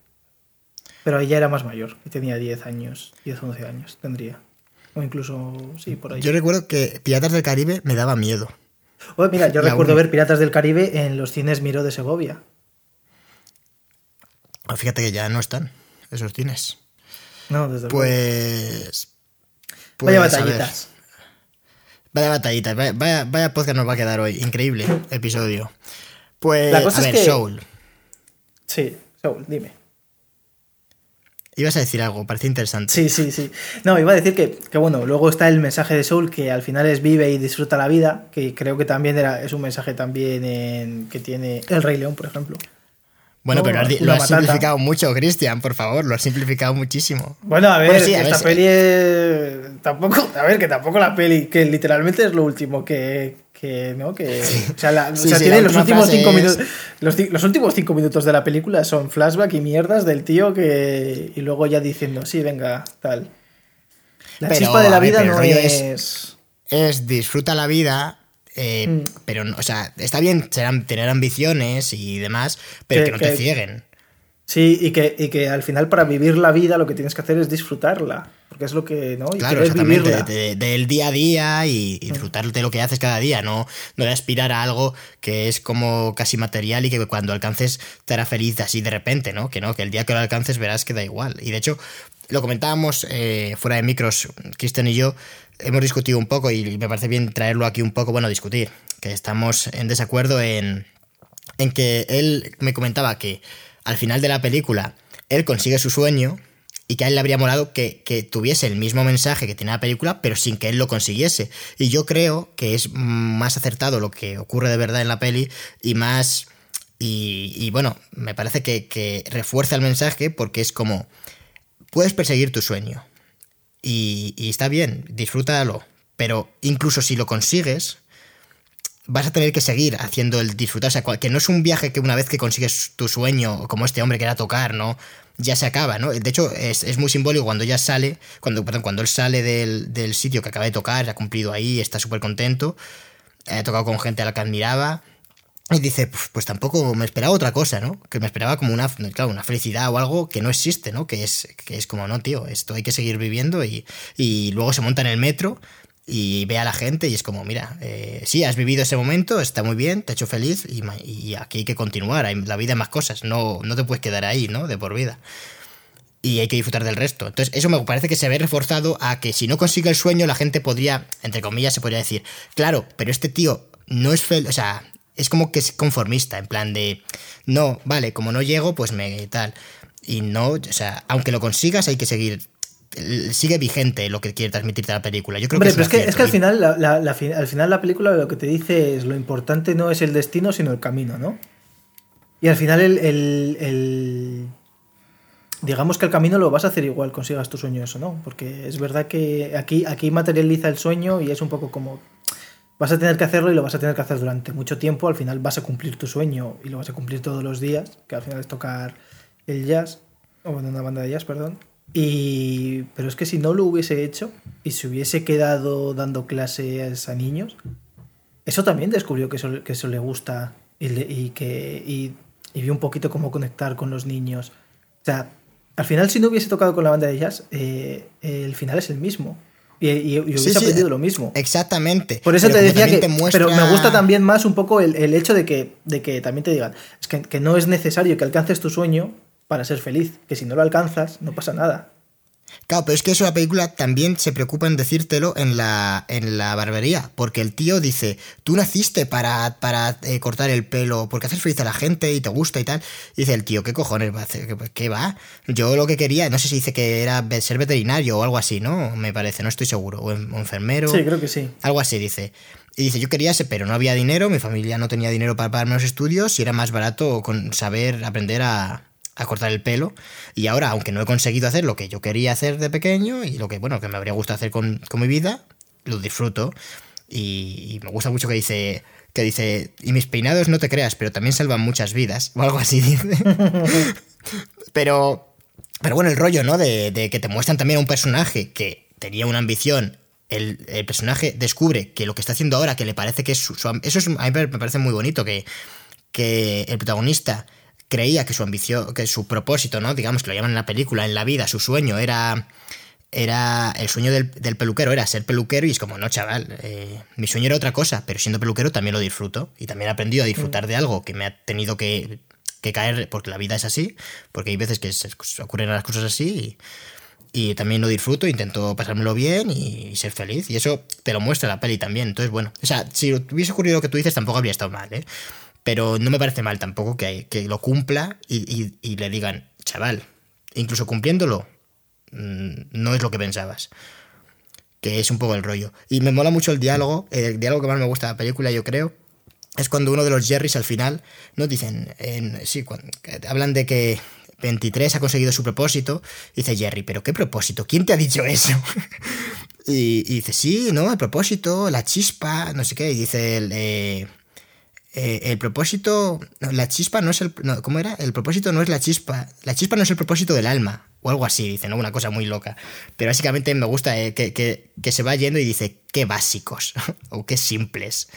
Pero ahí ya era más mayor, tenía 10 años, 10 o 11 años tendría. O incluso, sí, por ahí. Yo recuerdo que Piratas del Caribe me daba miedo. Oye, mira, yo recuerdo ver Piratas del Caribe en los cines Miro de Segovia. Ah, fíjate que ya no están esos cines. No, desde pues, pues, Vaya batallitas. Vaya batallitas. Vaya, vaya, podcast nos va a quedar hoy. Increíble episodio. Pues, a ver, Soul. Sí, Soul, dime. Ibas a decir algo, parece interesante. Sí, sí, sí. No, iba a decir que, que, bueno, luego está el mensaje de Soul, que al final es vive y disfruta la vida, que creo que también era, es un mensaje también en, que tiene El Rey León, por ejemplo. Bueno, pero lo has simplificado mucho, Cristian, por favor, lo has simplificado muchísimo. Bueno, a ver, esta peli es... tampoco, a ver, que tampoco la peli, que literalmente es lo último que, que ¿no? Que, O sea, tiene los últimos cinco minutos. Los, últimos cinco minutos de la película son flashback y mierdas del tío que. Y luego ya diciendo, sí, venga, tal. La chispa de la vida no es... es. disfruta la vida, eh, mm. Pero, o sea, está bien tener ambiciones y demás, pero que, no te cieguen. Sí, y que, y que al final para vivir la vida lo que tienes que hacer es disfrutarla. Porque es lo que, ¿no? Y claro, exactamente. del día a día y, y, mm. disfrutar de lo que haces cada día, no, no de aspirar a algo que es como casi material y que cuando alcances te hará feliz así de repente, ¿no? Que no, que el día que lo alcances verás que da igual. Y de hecho, lo comentábamos eh, fuera de micros, Cristian y yo, hemos discutido un poco y me parece bien traerlo aquí un poco, bueno, discutir, que estamos en desacuerdo en, en que él me comentaba que al final de la película él consigue su sueño y que a él le habría molado que, que, tuviese el mismo mensaje que tiene la película, pero sin que él lo consiguiese. Y yo creo que es más acertado lo que ocurre de verdad en la peli y más... Y, y bueno, me parece que, que refuerza el mensaje porque es como, puedes perseguir tu sueño, y, está bien, disfrútalo. Pero incluso si lo consigues, vas a tener que seguir haciendo el disfrutar. O sea, que no es un viaje que una vez que consigues tu sueño, como este hombre que era tocar, ¿no? Ya se acaba, ¿no? De hecho, es, muy simbólico cuando ya sale, cuando, perdón, cuando él sale del, del sitio que acaba de tocar, ha cumplido ahí, está súper contento, ha tocado con gente a la que admiraba, y dice, pues, tampoco me esperaba otra cosa, ¿no? Que me esperaba como una, claro, una felicidad o algo que no existe, ¿no? Que es, que es como, no, tío, esto hay que seguir viviendo y, y luego se monta en el metro y ve a la gente y es como, mira, eh, sí, has vivido ese momento, está muy bien, te ha hecho feliz y, aquí hay que continuar, la vida hay más cosas, no, no te puedes quedar ahí, ¿no? De por vida. Y hay que disfrutar del resto. Entonces, eso me parece que se ve reforzado a que si no consigue el sueño, la gente podría, entre comillas, se podría decir, claro, pero este tío no es feliz, o sea, es como que es conformista, en plan de, no, vale, como no llego, pues me tal. Y no, o sea, aunque lo consigas, hay que seguir. Sigue vigente lo que quiere transmitirte la película. Yo creo que es, pero es, que, es que al final la, al final la película lo que te dice es lo importante no es el destino, sino el camino, ¿no? Y al final el, el, el digamos que el camino lo vas a hacer igual consigas tus sueños o no, porque es verdad que aquí, aquí materializa el sueño y es un poco como vas a tener que hacerlo y lo vas a tener que hacer durante mucho tiempo. Al final vas a cumplir tu sueño y lo vas a cumplir todos los días, que al final es tocar el jazz, o bueno, una banda de jazz, perdón. Y, pero es que si no lo hubiese hecho y se hubiese quedado dando clases a niños, eso también descubrió que eso, que eso le gusta y, que y, vio un poquito cómo conectar con los niños. O sea, al final si no hubiese tocado con la banda de jazz, eh, el final es el mismo. y, hubiese aprendido lo mismo. Exactamente. Por eso te decía que. Pero me gusta también más un poco el, hecho de que, de que también te digan, es que, que no es necesario que alcances tu sueño para ser feliz, que si no lo alcanzas, no pasa nada. Claro, pero es que eso la película también se preocupa en decírtelo en la, en la barbería, porque el tío dice, tú naciste para, para eh, cortar el pelo, porque haces feliz a la gente y te gusta y tal. Y dice el tío, ¿qué cojones va a hacer? ¿Qué, va? Yo lo que quería, no sé si dice que era ser veterinario o algo así, ¿no? Me parece, no estoy seguro. O, enfermero. Sí, creo que sí. Algo así dice. Y dice, yo quería ese, pero no había dinero, mi familia no tenía dinero para pagarme los estudios y era más barato con saber aprender a, a cortar el pelo. Y ahora, aunque no he conseguido hacer lo que yo quería hacer de pequeño y lo que, bueno, que me habría gustado hacer con, mi vida, lo disfruto. Y, me gusta mucho que dice, que dice, y mis peinados no te creas, pero también salvan muchas vidas, o algo así dice. pero, pero bueno, el rollo, ¿no? De, que te muestran también a un personaje que tenía una ambición. El, personaje descubre que lo que está haciendo ahora, que le parece que es su, eso es, a mí me parece muy bonito, que, que el protagonista creía que su ambición, que su propósito, ¿no? Digamos que lo llaman en la película, en la vida, su sueño era. Era. El sueño del, peluquero era ser peluquero y es como, no, chaval, eh, mi sueño era otra cosa, pero siendo peluquero también lo disfruto. Y también he aprendido a disfrutar de algo que me ha tenido que, caer porque la vida es así, porque hay veces que se, ocurren las cosas así y, también lo disfruto, intento pasármelo bien y, ser feliz. Y eso te lo muestra la peli también. Entonces, bueno, o sea, si hubiese ocurrido lo que tú dices, tampoco habría estado mal, ¿eh? Pero no me parece mal tampoco que, que lo cumpla y, le digan, chaval, incluso cumpliéndolo, mm, no es lo que pensabas. Que es un poco el rollo. Y me mola mucho el diálogo. El diálogo que más me gusta de la película, yo creo, es cuando uno de los Jerrys al final nos dicen, en, sí, hablan de que 23 ha conseguido su propósito. Dice Jerry, ¿pero qué propósito? ¿Quién te ha dicho eso? y, dice, sí, no, el propósito, la chispa, no sé qué. Y dice el, eh, eh, el propósito, la chispa no es el, ¿cómo era? El propósito no es la chispa, la chispa no es el propósito del alma, o algo así, dice, ¿no? Una cosa muy loca. Pero básicamente me gusta eh, que, se va yendo y dice, qué básicos, o qué simples.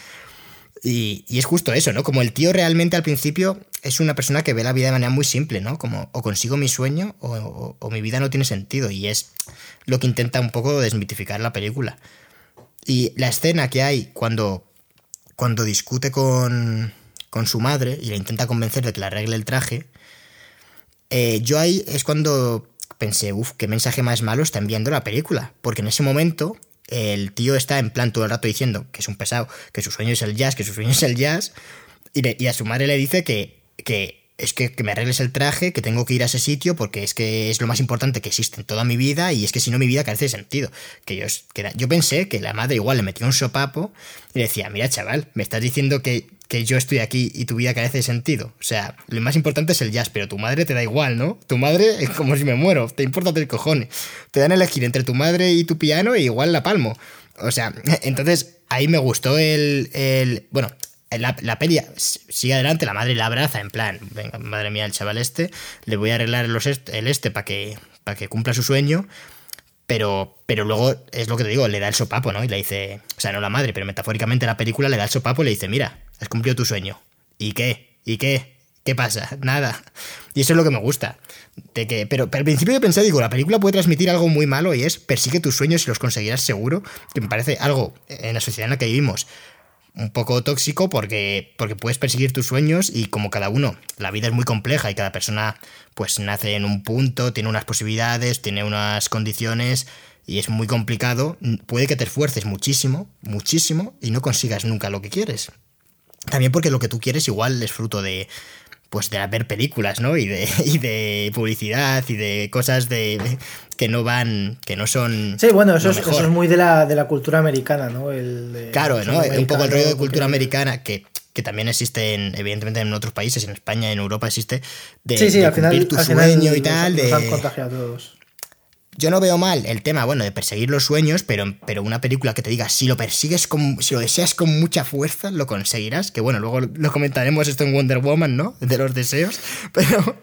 Y, es justo eso, ¿no? Como el tío realmente al principio es una persona que ve la vida de manera muy simple, ¿no? Como o consigo mi sueño o, o mi vida no tiene sentido. Y es lo que intenta un poco desmitificar la película. Y la escena que hay cuando cuando discute con, con su madre y le intenta convencer de que le arregle el traje, eh, yo ahí es cuando pensé, uff, qué mensaje más malo está enviando la película. Porque en ese momento el tío está en plan todo el rato diciendo que es un pesado, que su sueño es el jazz, que su sueño es el jazz, y, y a su madre le dice que, que es que, me arregles el traje, que tengo que ir a ese sitio porque es que es lo más importante que existe en toda mi vida y es que si no mi vida carece de sentido. Que yo, que yo pensé que la madre igual le metía un sopapo y le decía, mira chaval, me estás diciendo que, que yo estoy aquí y tu vida carece de sentido. O sea, lo más importante es el jazz, pero tu madre te da igual, ¿no? Tu madre es como si me muero, te importa tres cojones. Te dan a elegir entre tu madre y tu piano y igual la palmo. O sea, entonces ahí me gustó el, el bueno, la, la peli sigue adelante, la madre la abraza en plan, venga, madre mía, el chaval este, le voy a arreglar los el este para que, para que cumpla su sueño, pero, pero luego es lo que te digo, le da el sopapo, ¿no? Y le dice, o sea, no la madre, pero metafóricamente la película le da el sopapo y le dice, mira, has cumplido tu sueño. ¿Y qué? ¿Y qué? ¿Qué pasa? Nada. Y eso es lo que me gusta. De que, pero, pero al principio yo pensé, digo, la película puede transmitir algo muy malo y es persigue tus sueños y los conseguirás seguro, que me parece algo en la sociedad en la que vivimos un poco tóxico porque, porque puedes perseguir tus sueños y como cada uno, la vida es muy compleja y cada persona pues nace en un punto, tiene unas posibilidades, tiene unas condiciones y es muy complicado, puede que te esfuerces muchísimo, muchísimo y no consigas nunca lo que quieres. También porque lo que tú quieres igual es fruto de, pues de ver películas, ¿no? Y de, y de publicidad y de cosas de que no van, que no son. Sí, bueno, eso, es, eso es, muy de la, de la cultura americana, ¿no? El, claro, ¿no? Un poco el rollo de cultura americana que, que también existe, en, evidentemente, en otros países, en España, en Europa existe, de, sí, sí, al final, tu sueño y tal. de... han contagiado a todos yo no veo mal el tema, bueno, de perseguir los sueños, pero, pero una película que te diga, si lo persigues, con, si lo deseas con mucha fuerza, lo conseguirás. Que bueno, luego lo comentaremos esto en Wonder Woman, ¿no? De los deseos. Pero,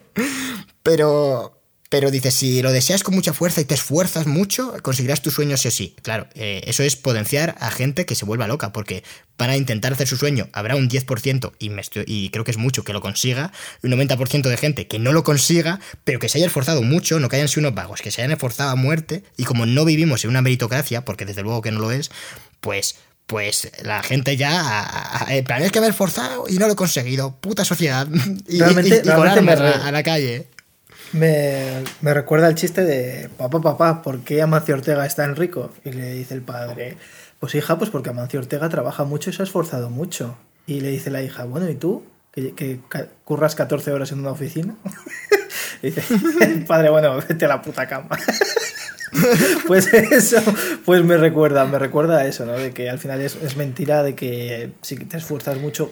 pero, Pero dices, si lo deseas con mucha fuerza y te esfuerzas mucho, conseguirás tus sueños sí o sí. Claro, eh, eso es potenciar a gente que se vuelva loca, porque para intentar hacer su sueño habrá un 10%, y, me y creo que es mucho que lo consiga, un 90% de gente que no lo consiga, pero que se haya esforzado mucho, no que hayan sido unos vagos, que se hayan esforzado a muerte, y como no vivimos en una meritocracia, porque desde luego que no lo es, pues pues la gente ya, en plan, es que me he esforzado y no lo he conseguido, puta sociedad, y, realmente, a la calle. Me, recuerda el chiste de papá, papá, ¿por qué Amancio Ortega está en rico? Y le dice el padre, pues hija, pues porque Amancio Ortega trabaja mucho y se ha esforzado mucho. Y le dice la hija, bueno, ¿y tú? ¿Que, curras 14 horas en una oficina? y dice, el padre, bueno, vete a la puta cama. pues eso, pues me recuerda, me recuerda a eso, ¿no? De que al final es, es mentira, de que si te esfuerzas mucho,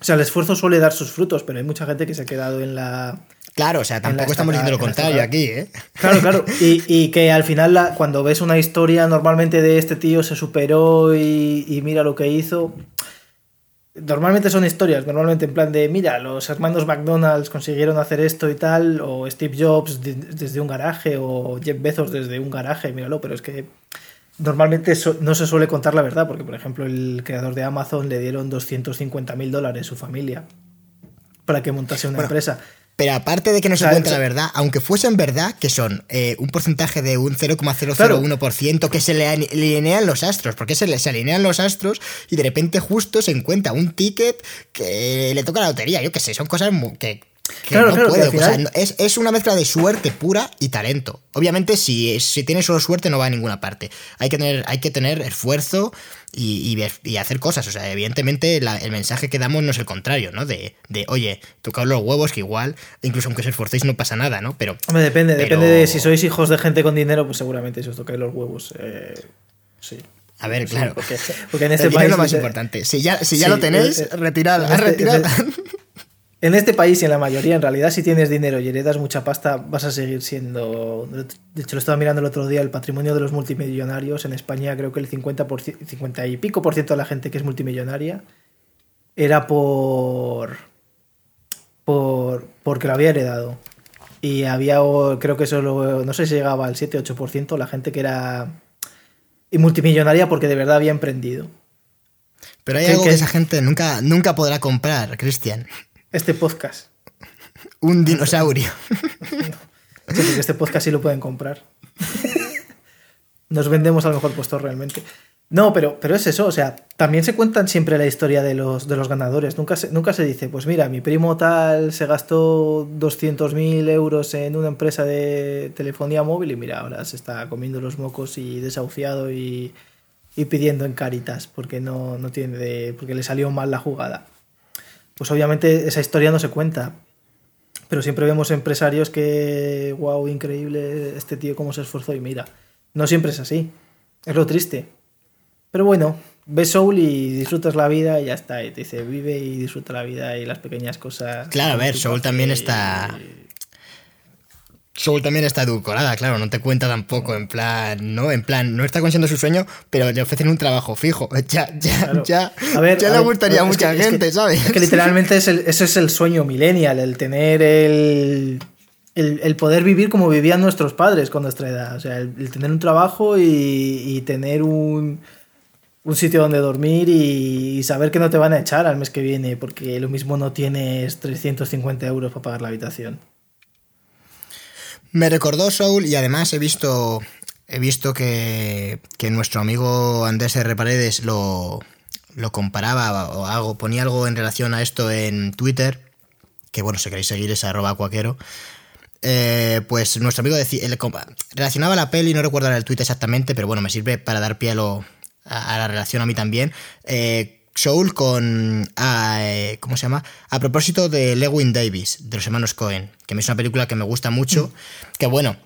o sea, el esfuerzo suele dar sus frutos, pero hay mucha gente que se ha quedado en la Claro, o sea, tampoco estamos diciendo lo contrario aquí, ¿eh? Claro, claro. Y, que al final, cuando ves una historia normalmente de este tío se superó y, mira lo que hizo. Normalmente son historias, normalmente en plan de, mira, los hermanos McDonald's consiguieron hacer esto y tal, o Steve Jobs desde un garaje, o Jeff Bezos desde un garaje, míralo, pero es que normalmente no se suele contar la verdad, porque por ejemplo el creador de Amazon le dieron 250 mil dólares a su familia para que montase una empresa. Pero aparte de que no se cuenta la verdad, aunque fuesen verdad, que son eh, un porcentaje de un 0,001% que se le alinean los astros, porque se, se alinean los astros y de repente justo se encuentra un ticket que le toca la lotería. Yo qué sé, son cosas que, claro, no puede. es, una mezcla de suerte pura y talento. Obviamente, si, si tienes solo suerte, no va a ninguna parte. Hay que tener, hay que tener esfuerzo y, y, hacer cosas. O sea, evidentemente el mensaje que damos no es el contrario, ¿no? De, de oye, tocaos los huevos, que igual, incluso aunque os esforcéis, no pasa nada, ¿no? Pero. Hombre, depende, depende de si sois hijos de gente con dinero, pues seguramente si os tocáis los huevos. Eh, sí. A ver, claro. Porque, en este país. Es lo más importante. Si ya, si ya lo tenéis, eh, retirad, este, retirad. En este país y en la mayoría, en realidad, si tienes dinero y heredas mucha pasta, vas a seguir siendo. De hecho, lo estaba mirando el otro día, el patrimonio de los multimillonarios. En España, creo que el 50%, 50 y pico por ciento de la gente que es multimillonaria era por. por porque lo había heredado. Y había, creo que solo, no sé si llegaba al 7-8% la gente que era. y multimillonaria porque de verdad había emprendido. Pero hay algo que, esa gente nunca, nunca podrá comprar, Cristian este podcast. Un dinosaurio. porque este podcast sí lo pueden comprar. Nos vendemos al mejor puesto realmente. No, pero, pero es eso, o sea, también se cuentan siempre la historia de los, de los ganadores. Nunca se, nunca se dice, pues mira, mi primo tal se gastó 200.000 euros en una empresa de telefonía móvil y mira, ahora se está comiendo los mocos y desahuciado y, y pidiendo en caritas porque no, no tiene de, porque le salió mal la jugada pues obviamente esa historia no se cuenta. Pero siempre vemos empresarios que, wow, increíble este tío cómo se esforzó y mira, no siempre es así. Es lo triste. Pero bueno, ves Soul y disfrutas la vida y ya está. Y te dice, vive y disfruta la vida y las pequeñas cosas. Claro, a ver, Soul también está... Soul también está edulcorada, claro, no te cuenta tampoco, en plan, ¿no? En plan, no está consiguiendo su sueño, pero le ofrecen un trabajo fijo. Ya, ya, ya. A ver, ya le gustaría a mucha gente, ¿sabes? Es que literalmente es ese es el sueño millennial, el tener el, el, poder vivir como vivían nuestros padres con nuestra edad. O sea, el, tener un trabajo y, tener un, un, sitio donde dormir y, y, saber que no te van a echar al mes que viene, porque lo mismo no tienes 350 euros para pagar la habitación. Me recordó Soul y además he visto, he visto que, nuestro amigo Andrés R. Paredes lo, lo comparaba o algo, ponía algo en relación a esto en Twitter, que bueno, si queréis seguir es arroba cuaquero. Eh, pues nuestro amigo decía, relacionaba la peli, no recuerdo el tweet exactamente, pero bueno, me sirve para dar pie a, a, la relación a mí también. Eh, Soul con. Eh, ¿Cómo se llama? A propósito de Lewin Davis, de los hermanos Cohen, que es una película que me gusta mucho. Que bueno,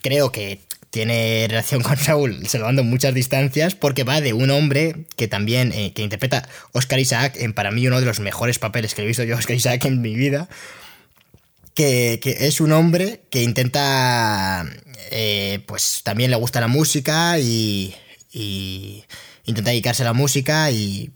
creo que tiene relación con Saúl, se lo en muchas distancias, porque va de un hombre que también. Eh, que interpreta Oscar Isaac en para mí uno de los mejores papeles que he visto yo Oscar Isaac en mi vida. Que, es un hombre que intenta. Eh, pues también le gusta la música y intenta dedicarse a la música y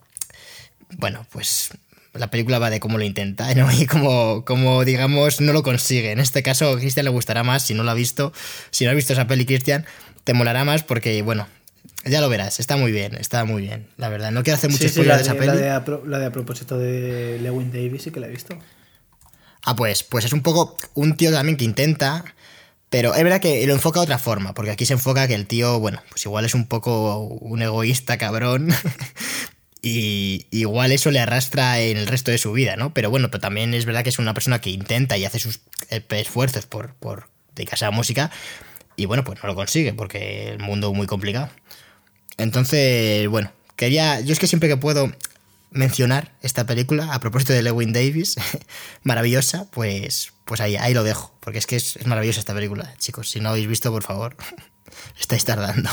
bueno, pues la película va de cómo lo intenta ¿no? y cómo, cómo, digamos, no lo consigue. En este caso, a Cristian le gustará más si no lo ha visto. Si no has visto esa peli, Cristian, te molará más porque, bueno, ya lo verás, está muy bien, está muy bien, la verdad. No quiero hacer mucho spoiler de, esa peli. La de, a, la de a propósito de Lewin Davis sí que la he visto. Ah, pues, pues es un poco un tío también que intenta, pero es verdad que lo enfoca de otra forma, porque aquí se enfoca que el tío, bueno, pues igual es un poco un egoísta cabrón, y igual eso le arrastra en el resto de su vida, ¿no? Pero bueno, pero también es verdad que es una persona que intenta y hace sus esfuerzos por, por dedicarse a la música, y bueno, pues no lo consigue, porque el mundo es muy complicado. Entonces, bueno, quería, yo es que siempre que puedo mencionar esta película a propósito de Lewin Davis, maravillosa, pues, pues ahí, ahí lo dejo, porque es que es, maravillosa esta película, chicos. Si no habéis visto, por favor, estáis tardando.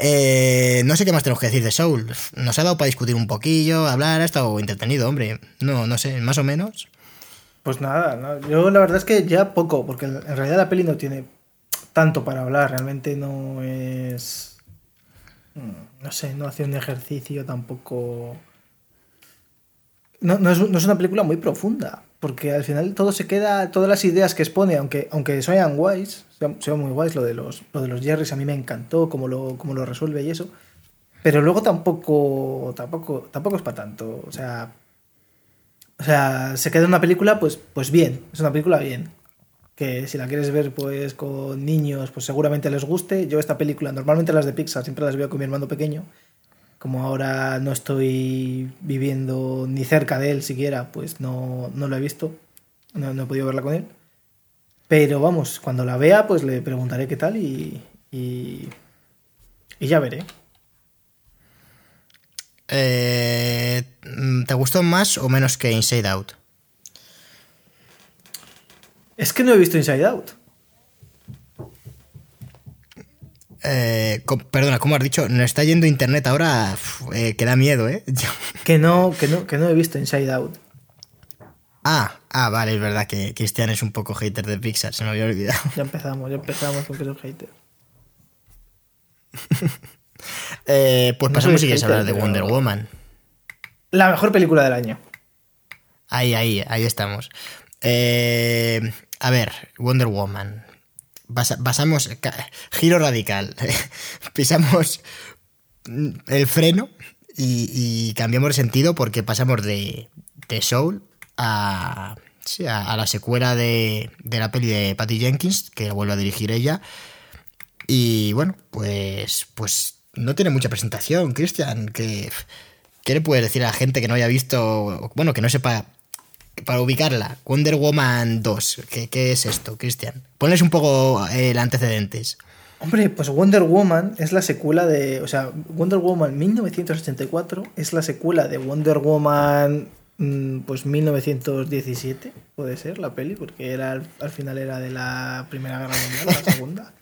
Eh, no sé qué más tenemos que decir de Soul. Nos ha dado para discutir un poquillo, hablar, ha estado entretenido, hombre. No, no sé, más o menos. Pues nada, yo la verdad es que ya poco, porque en realidad la peli no tiene tanto para hablar, realmente no es no sé, no hace un ejercicio tampoco... No, no, es, una película muy profunda, porque al final todo se queda, todas las ideas que expone, aunque, aunque sean guays, sean, muy guays, lo de los, lo de los Jerrys a mí me encantó, cómo lo, cómo lo resuelve y eso, pero luego tampoco, tampoco, tampoco es para tanto, o sea, o sea, se queda una película, pues, pues bien, es una película bien que si la quieres ver pues con niños, pues seguramente les guste. Yo esta película, normalmente las de Pixar, siempre las veo con mi hermano pequeño. Como ahora no estoy viviendo ni cerca de él siquiera, pues no, no lo he visto, no, he podido verla con él. Pero vamos, cuando la vea, pues le preguntaré qué tal y, y, ya veré. Eh, ¿Te gustó más o menos que Inside Out? Es que no he visto Inside Out. Eh, perdona, ¿cómo has dicho? No está yendo internet ahora eh, que da miedo, ¿eh? que, no, que, no, que no he visto Inside Out. Ah, ah, vale, es verdad que Cristian es un poco hater de Pixar, se me había olvidado. Ya empezamos, ya empezamos con que soy hater. eh, pues pasamos si quieres hablar de Wonder Woman. La mejor película del año. Ahí, ahí, ahí estamos. Eh, a ver, Wonder Woman. Basamos. Giro radical. Pisamos el freno y, cambiamos de sentido porque pasamos de, de Soul a, a, la secuela de, de, la peli de Patty Jenkins, que vuelve a dirigir ella. Y bueno, pues, pues no tiene mucha presentación, Christian. Que, ¿Qué le puedes decir a la gente que no haya visto, bueno, que no sepa para ubicarla, Wonder Woman 2, ¿qué, es esto, Cristian? Ponles un poco eh, el antecedentes. Hombre, pues Wonder Woman es la secuela de. O sea, Wonder Woman 1984 es la secuela de Wonder Woman. Mm, pues 1917, puede ser la peli, porque era al final era de la Primera Guerra Mundial, la segunda.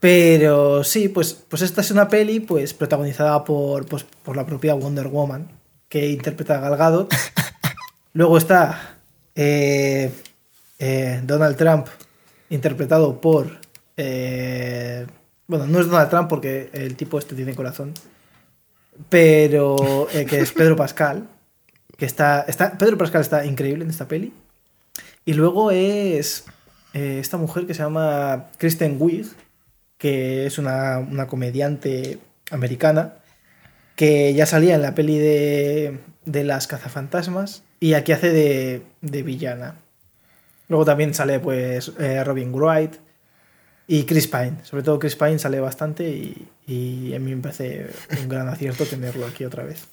Pero sí, pues, pues esta es una peli pues protagonizada por, pues, por la propia Wonder Woman, que interpreta a Gal Gadot. Luego está eh, eh, Donald Trump, interpretado por. Eh, bueno, no es Donald Trump porque el tipo este tiene corazón. Pero que es Pedro Pascal. Que está, está. Pedro Pascal está increíble en esta peli. Y luego es esta mujer que se llama Kristen Wiig, que es una, una comediante americana, que ya salía en la peli de, de las cazafantasmas y aquí hace de, de villana. Luego también sale pues eh, Robin Wright y Chris Pine. Sobre todo Chris Pine sale bastante y, y, a mí me parece un gran acierto tenerlo aquí otra vez.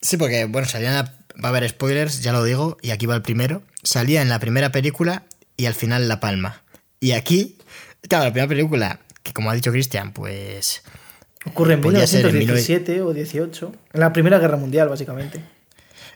Sí, porque bueno, salía va a haber spoilers, ya lo digo, y aquí va el primero. Salía en la primera película y al final La Palma. Y aquí, claro, la primera película, que como ha dicho Christian, pues... Ocurre en 1917 o 18, en la Primera Guerra Mundial, básicamente.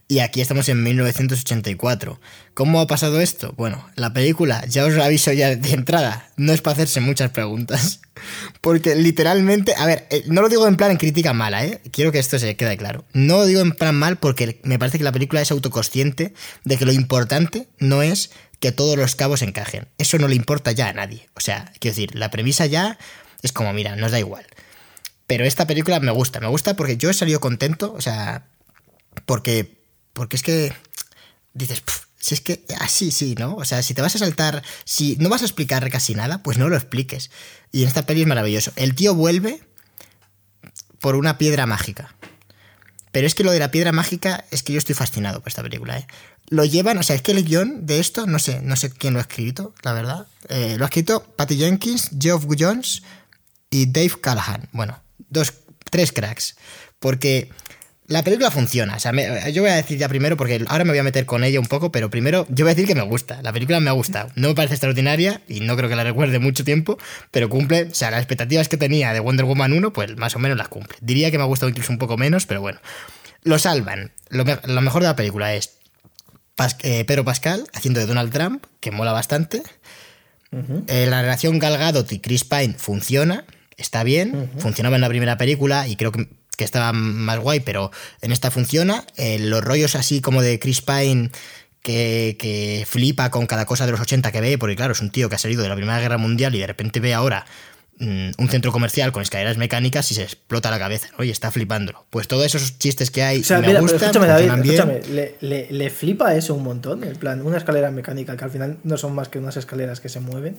Y aquí estamos en 1984. ¿Cómo ha pasado esto? Bueno, la película, ya os aviso ya de entrada, no es para hacerse muchas preguntas. Porque literalmente, a ver, eh, no lo digo en plan en crítica mala, ¿eh? Quiero que esto se quede claro. No lo digo en plan mal porque me parece que la película es autoconsciente de que lo importante no es que todos los cabos encajen. Eso no le importa ya a nadie. O sea, quiero decir, la premisa ya es como, mira, nos da igual. Pero esta película me gusta, me gusta porque yo he salido contento, o sea, porque, porque es que dices, si es que así, sí, ¿no? O sea, si te vas a saltar, si no vas a explicar casi nada, pues no lo expliques. Y en esta peli es maravilloso. El tío vuelve por una piedra mágica. Pero es que lo de la piedra mágica es que yo estoy fascinado por esta película, ¿eh? Lo llevan, o sea, es que el guion de esto, no sé, no sé quién lo ha escrito, la verdad. Eh, lo ha escrito Patty Jenkins, Geoff Jones y Dave Callahan. Bueno, dos, tres cracks. Porque la película funciona. O sea, yo voy a decir ya primero, porque ahora me voy a meter con ella un poco, pero primero yo voy a decir que me gusta. La película me ha gustado. No me parece extraordinaria y no creo que la recuerde mucho tiempo, pero cumple. O sea, las expectativas que tenía de Wonder Woman 1, pues más o menos las cumple. Diría que me ha gustado incluso un poco menos, pero bueno. Lo salvan. Lo, mejor de la película es eh, Pedro Pascal haciendo de Donald Trump, que mola bastante. Eh, la relación Gal Gadot y Chris Pine funciona, está bien, funcionaba en la primera película y creo que, estaba más guay, pero en esta funciona. Eh, los rollos así como de Chris Pine que, que, flipa con cada cosa de los 80 que ve, porque claro, es un tío que ha salido de la Primera Guerra Mundial y de repente ve ahora Mm, un centro comercial con escaleras mecánicas y se explota la cabeza, Oye, está flipándolo. Pues todos esos chistes que hay me gustan, escúchame, David, escúchame, le, le, flipa eso un montón, en plan, una escalera mecánica que al final no son más que unas escaleras que se mueven,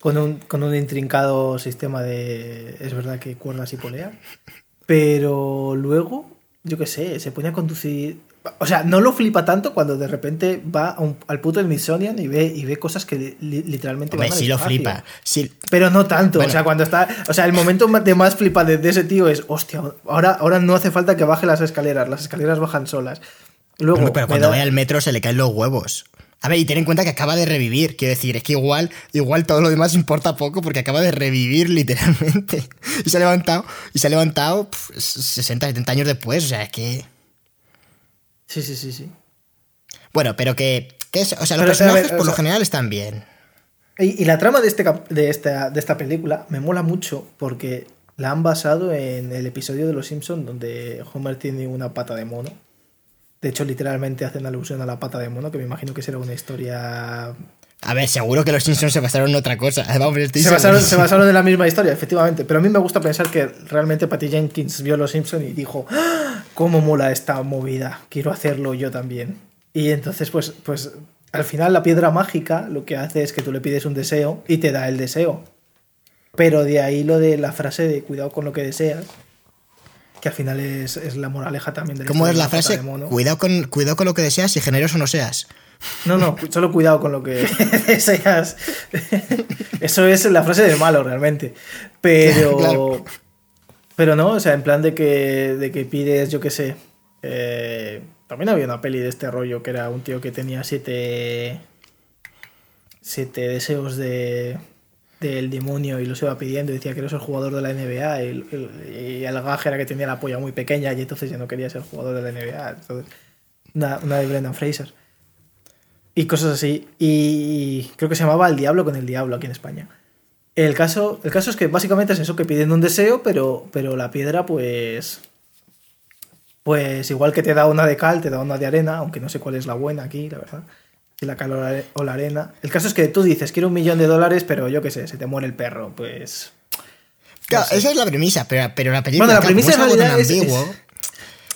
con un, con un intrincado sistema de, es verdad que cuerdas y polea, pero luego, yo qué sé, se pone a conducir o sea, no lo flipa tanto cuando de repente va al puto Smithsonian y ve, y ve cosas que literalmente Hombre, sí lo flipa. Sí. Pero no tanto. O sea, cuando está. O sea, el momento de más flipa de, ese tío es, hostia, ahora, ahora no hace falta que baje las escaleras. Las escaleras bajan solas. Luego, pero cuando vaya al metro se le caen los huevos. A ver, y ten en cuenta que acaba de revivir. Quiero decir, es que igual, igual todo lo demás importa poco porque acaba de revivir literalmente. Y se ha levantado, y se ha levantado 60, 70 años después. O sea, es que. Sí, sí, sí, sí. Bueno, pero que, es, o sea, los personajes por lo general están bien. Y, la trama de, este, de, esta, de esta película me mola mucho porque la han basado en el episodio de Los Simpsons donde Homer tiene una pata de mono. De hecho, literalmente hacen alusión a la pata de mono, que me imagino que será una historia a ver, seguro que los Simpsons se basaron en otra cosa. se, basaron, se, basaron, en la misma historia, efectivamente. Pero a mí me gusta pensar que realmente Patty Jenkins vio los Simpsons y dijo, ¡Ah! ¿cómo mola esta movida? Quiero hacerlo yo también. Y entonces, pues, pues al final la piedra mágica lo que hace es que tú le pides un deseo y te da el deseo. Pero de ahí lo de la frase de cuidado con lo que deseas, que al final es, la moraleja también de ¿Cómo es la frase? Cuidado con, cuidado con lo que deseas y generoso no seas. No, no, solo cuidado con lo que deseas. Eso es la frase del malo, realmente. Pero. Pero no, o sea, en plan de que, de que pides, yo qué sé. Eh, también había una peli de este rollo que era un tío que tenía siete. Siete deseos de del demonio y los iba pidiendo y decía que eres el jugador de la NBA y, el gaje era que tenía la polla muy pequeña y entonces ya no quería ser jugador de la NBA. Entonces, una, una de Brendan Fraser y cosas así. Y creo que se llamaba El Diablo con el Diablo aquí en España. El caso, el caso es que básicamente es eso, que piden un deseo, pero, pero la piedra pues... Pues igual que te da una de cal, te da una de arena, aunque no sé cuál es la buena aquí, la verdad. Si la cal o la arena. El caso es que tú dices, quiero un millón de dólares, pero yo qué sé, se te muere el perro, pues... Claro, esa es la premisa, pero, pero la película... Bueno, la premisa es,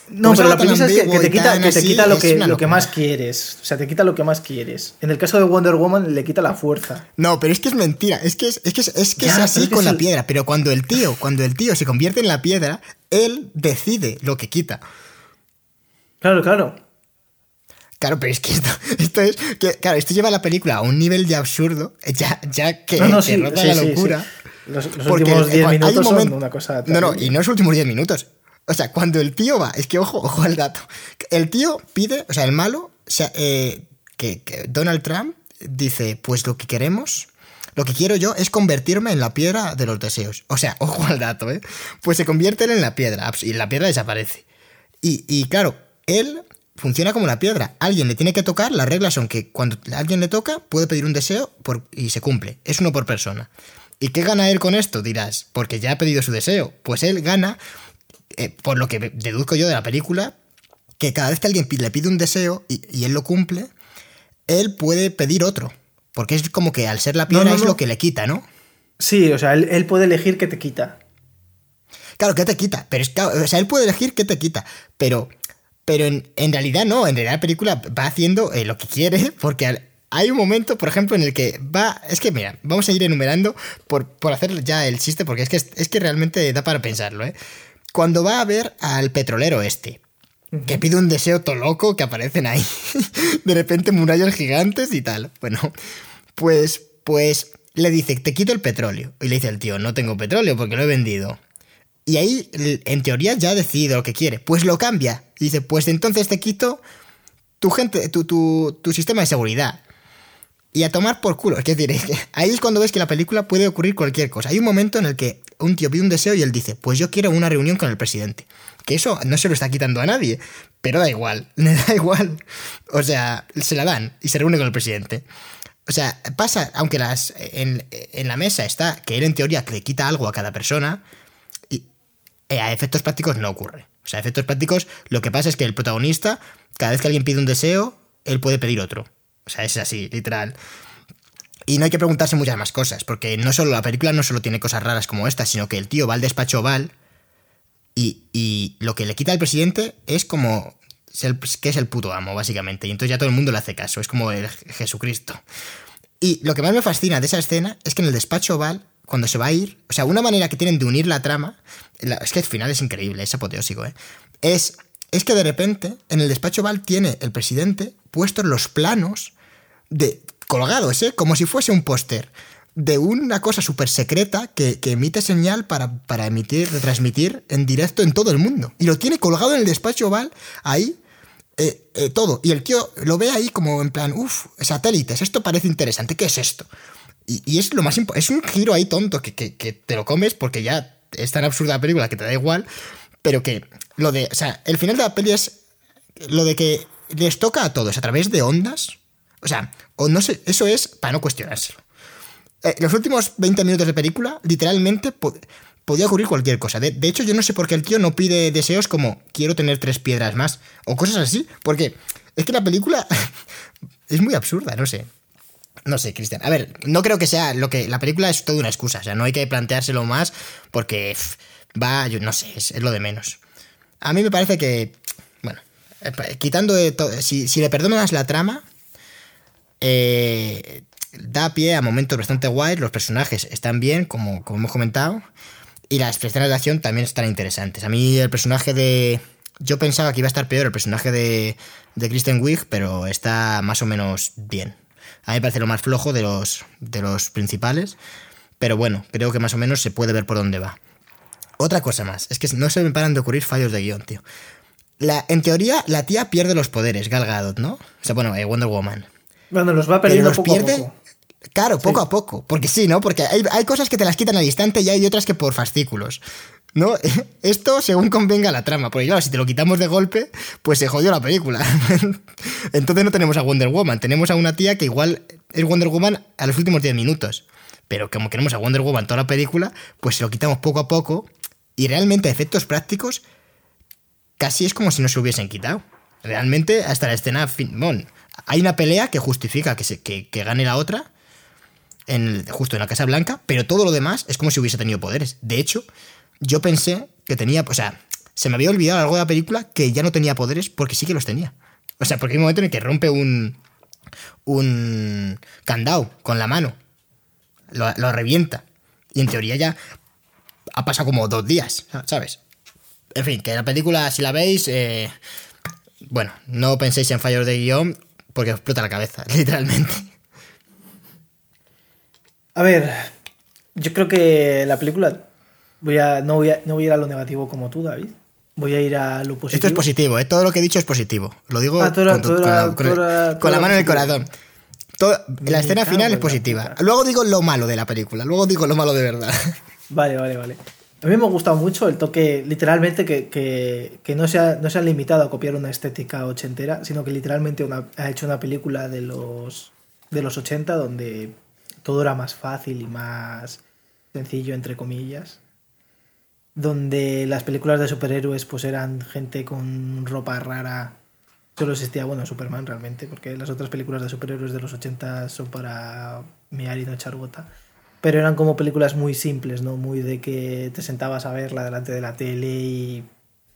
no, pero la premisa es que, te quita, que te quita lo, que, lo que más quieres. O sea, te quita lo que más quieres. En el caso de Wonder Woman le quita la fuerza. No, pero es que es mentira. Es que es, es, que es, que es así con la piedra. Pero cuando el tío, cuando el tío se convierte en la piedra, él decide lo que quita. Claro, claro. Claro, pero es que esto, esto es. Que, claro, esto lleva la película a un nivel de absurdo, ya, ya que, no, no, rota la locura. Los, últimos 10 minutos son una cosa. No, no, y no los últimos 10 minutos. O sea, cuando el tío va, es que ojo, ojo al dato. El tío pide, o sea, el malo, o sea, eh, que, Donald Trump dice, pues lo que queremos, lo que quiero yo es convertirme en la piedra de los deseos. O sea, ojo al dato, ¿eh? Pues se convierte en la piedra y la piedra desaparece. Y, y claro, él funciona como la piedra. Alguien le tiene que tocar, las reglas son que cuando alguien le toca, puede pedir un deseo por, y se cumple. Es uno por persona. ¿Y qué gana él con esto? Dirás, porque ya ha pedido su deseo. Pues él gana eh, por lo que deduzco yo de la película, que cada vez que alguien le pide un deseo y, él lo cumple, él puede pedir otro. Porque es como que al ser la piedra es lo que le quita, ¿no? Sí, o sea, él, puede elegir que te quita. Claro, ¿qué te quita? Pero es que, o sea, él puede elegir qué te quita, pero, pero en, realidad no, en realidad la película va haciendo eh, lo que quiere, porque hay un momento, por ejemplo, en el que va, es que mira, vamos a ir enumerando por, por hacer ya el chiste, porque es que, es que realmente da para pensarlo, ¿eh? Cuando va a ver al petrolero este, que pide un deseo todo loco que aparecen ahí. de repente murallas gigantes y tal. Bueno, pues, pues le dice, te quito el petróleo. Y le dice el tío, no tengo petróleo porque lo he vendido. Y ahí, en teoría, ya ha decidido lo que quiere. Pues lo cambia. Y dice, pues entonces te quito tu gente, tu, tu, tu sistema de seguridad. Y a tomar por culo. Es decir, ahí es cuando ves que la película puede ocurrir cualquier cosa. Hay un momento en el que un tío pide un deseo y él dice, pues yo quiero una reunión con el presidente. Que eso no se lo está quitando a nadie, pero da igual, le da igual. O sea, se la dan y se reúne con el presidente. O sea, pasa, aunque las, en, la mesa está que él en teoría le quita algo a cada persona, a efectos prácticos no ocurre. O sea, a efectos prácticos lo que pasa es que el protagonista, cada vez que alguien pide un deseo, él puede pedir otro. O sea, es así, literal. Y no hay que preguntarse muchas más cosas, porque no solo la película no solo tiene cosas raras como esta, sino que el tío va al despacho Val y, lo que le quita al presidente es como que es el puto amo, básicamente. Y entonces ya todo el mundo le hace caso. Es como el Jesucristo. Y lo que más me fascina de esa escena es que en el despacho Val, cuando se va a ir, o sea, una manera que tienen de unir la trama, es que al final es increíble, es apoteósico, ¿eh? Es, es que de repente en el despacho Val tiene el presidente puestos los planos de colgados, ¿eh? Como si fuese un póster de una cosa súper secreta que, emite señal para, para emitir, retransmitir en directo en todo el mundo. Y lo tiene colgado en el despacho Val, ahí, eh, eh, todo. Y el tío lo ve ahí como en plan, uff, satélites, esto parece interesante, ¿qué es esto? Y, es lo más es un giro ahí tonto que, que, te lo comes porque ya es tan absurda la película que te da igual, pero que lo de, o sea, el final de la peli es lo de que les toca a todos a través de ondas. O sea, o no sé, eso es para no cuestionárselo. Eh, los últimos 20 minutos de película, literalmente, podía ocurrir cualquier cosa. De, hecho, yo no sé por qué el tío no pide deseos como quiero tener tres piedras más o cosas así, porque es que la película es muy absurda, no sé. No sé, Cristian. A ver, no creo que sea lo que. La película es toda una excusa, o sea, no hay que planteárselo más porque va, yo no sé, es, lo de menos. A mí me parece que. Bueno, eh, quitando de todo. Si, le perdonas la trama, eh, da pie a momentos bastante guays, los personajes están bien, como, como hemos comentado, y las escenas de acción también están interesantes. A mí el personaje de... Yo pensaba que iba a estar peor el personaje de, de Kristen Wiig, pero está más o menos bien. A mí me parece lo más flojo de los, de los principales, pero bueno, creo que más o menos se puede ver por dónde va. Otra cosa más, es que no se me paran de ocurrir fallos de guion, tío. La, en teoría, la tía pierde los poderes, Gal Gadot, ¿no? O sea, bueno, eh, Wonder Woman. Bueno, los va perdiendo poco a poco. Claro, poco a poco. Porque sí, ¿no? Porque hay, cosas que te las quitan al instante y hay otras que por fascículos. ¿No? Esto según convenga la trama. Porque claro, si te lo quitamos de golpe, pues se jodió la película. Entonces no tenemos a Wonder Woman. Tenemos a una tía que igual es Wonder Woman a los últimos 10 minutos. Pero como queremos a Wonder Woman toda la película, pues se lo quitamos poco a poco. Y realmente efectos prácticos casi es como si no se hubiesen quitado. Realmente hasta la escena... Bueno, hay una pelea que justifica que, se, que gane la otra justo en la Casa Blanca, pero todo lo demás es como si hubiese tenido poderes. De hecho, yo pensé que tenía, o sea, se me había olvidado algo de la película que ya no tenía poderes porque sí que los tenía. O sea, porque hay un momento en el que rompe un, un candado con la mano, lo, revienta. Y en teoría ya ha pasado como dos días, ¿sabes? En fin, que la película, si la veis, eh, bueno, no penséis en fallos de guion porque explota la cabeza, literalmente. A ver, yo creo que la película. Voy a, no, voy a, no voy a ir a lo negativo como tú, David. Voy a ir a lo positivo. Esto es positivo, ¿eh? todo lo que he dicho es positivo. Lo digo con, la, mano en el corazón. la escena final es positiva. Luego digo lo malo de la película. Luego digo lo malo de verdad. Vale, vale, vale. A mí me ha gustado mucho el toque, literalmente, que, que, no, se ha, no se ha limitado a copiar una estética ochentera, sino que literalmente ha hecho una película de los, de los 80 donde todo era más fácil y más sencillo, entre comillas. Donde las películas de superhéroes pues eran gente con ropa rara. Solo existía, bueno, Superman realmente, porque las otras películas de superhéroes de los 80 son para mear y no echar pero eran como películas muy simples, ¿no? Muy de que te sentabas a verla delante de la tele y,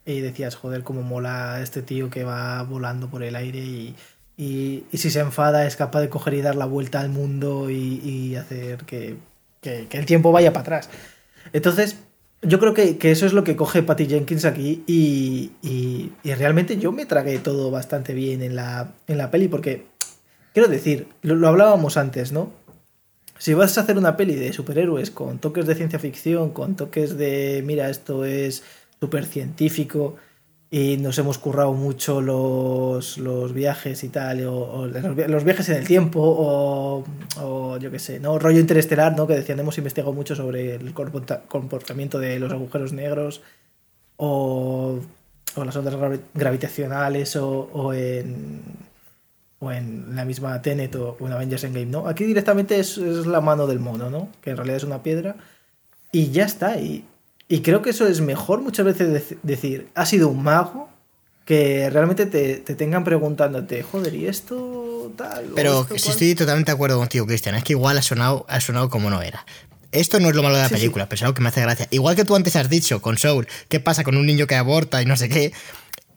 decías, joder, cómo mola este tío que va volando por el aire y, y, si se enfada es capaz de coger y dar la vuelta al mundo y, hacer que, que, el tiempo vaya para atrás. Entonces, yo creo que, que, eso es lo que coge Patty Jenkins aquí y, y, realmente yo me tragué todo bastante bien en la, en la peli porque, quiero decir, lo, hablábamos antes, ¿no? Si vas a hacer una peli de superhéroes con toques de ciencia ficción, con toques de, mira, esto es súper científico, y nos hemos currado mucho los, los viajes y tal, o, los, viajes en el tiempo, o, yo qué sé, ¿no? Rollo interestelar, ¿no? Que decían, hemos investigado mucho sobre el comportamiento de los agujeros negros, o, o las ondas gravitacionales, o, en, o en la misma Tenet o, en Avengers Endgame, ¿no? Aquí directamente es, es la mano del mono, ¿no? Que en realidad es una piedra, y ya está, y y creo que eso es mejor muchas veces decir, ha sido un mago, que realmente te, tengan preguntándote, joder, ¿y esto tal? Pero si estoy totalmente de acuerdo contigo, Cristian, es que igual ha sonado, ha sonado como no era. Esto no es lo malo de la película, pero es algo que me hace gracia. Igual que tú antes has dicho con Soul, ¿qué pasa con un niño que aborta y no sé qué?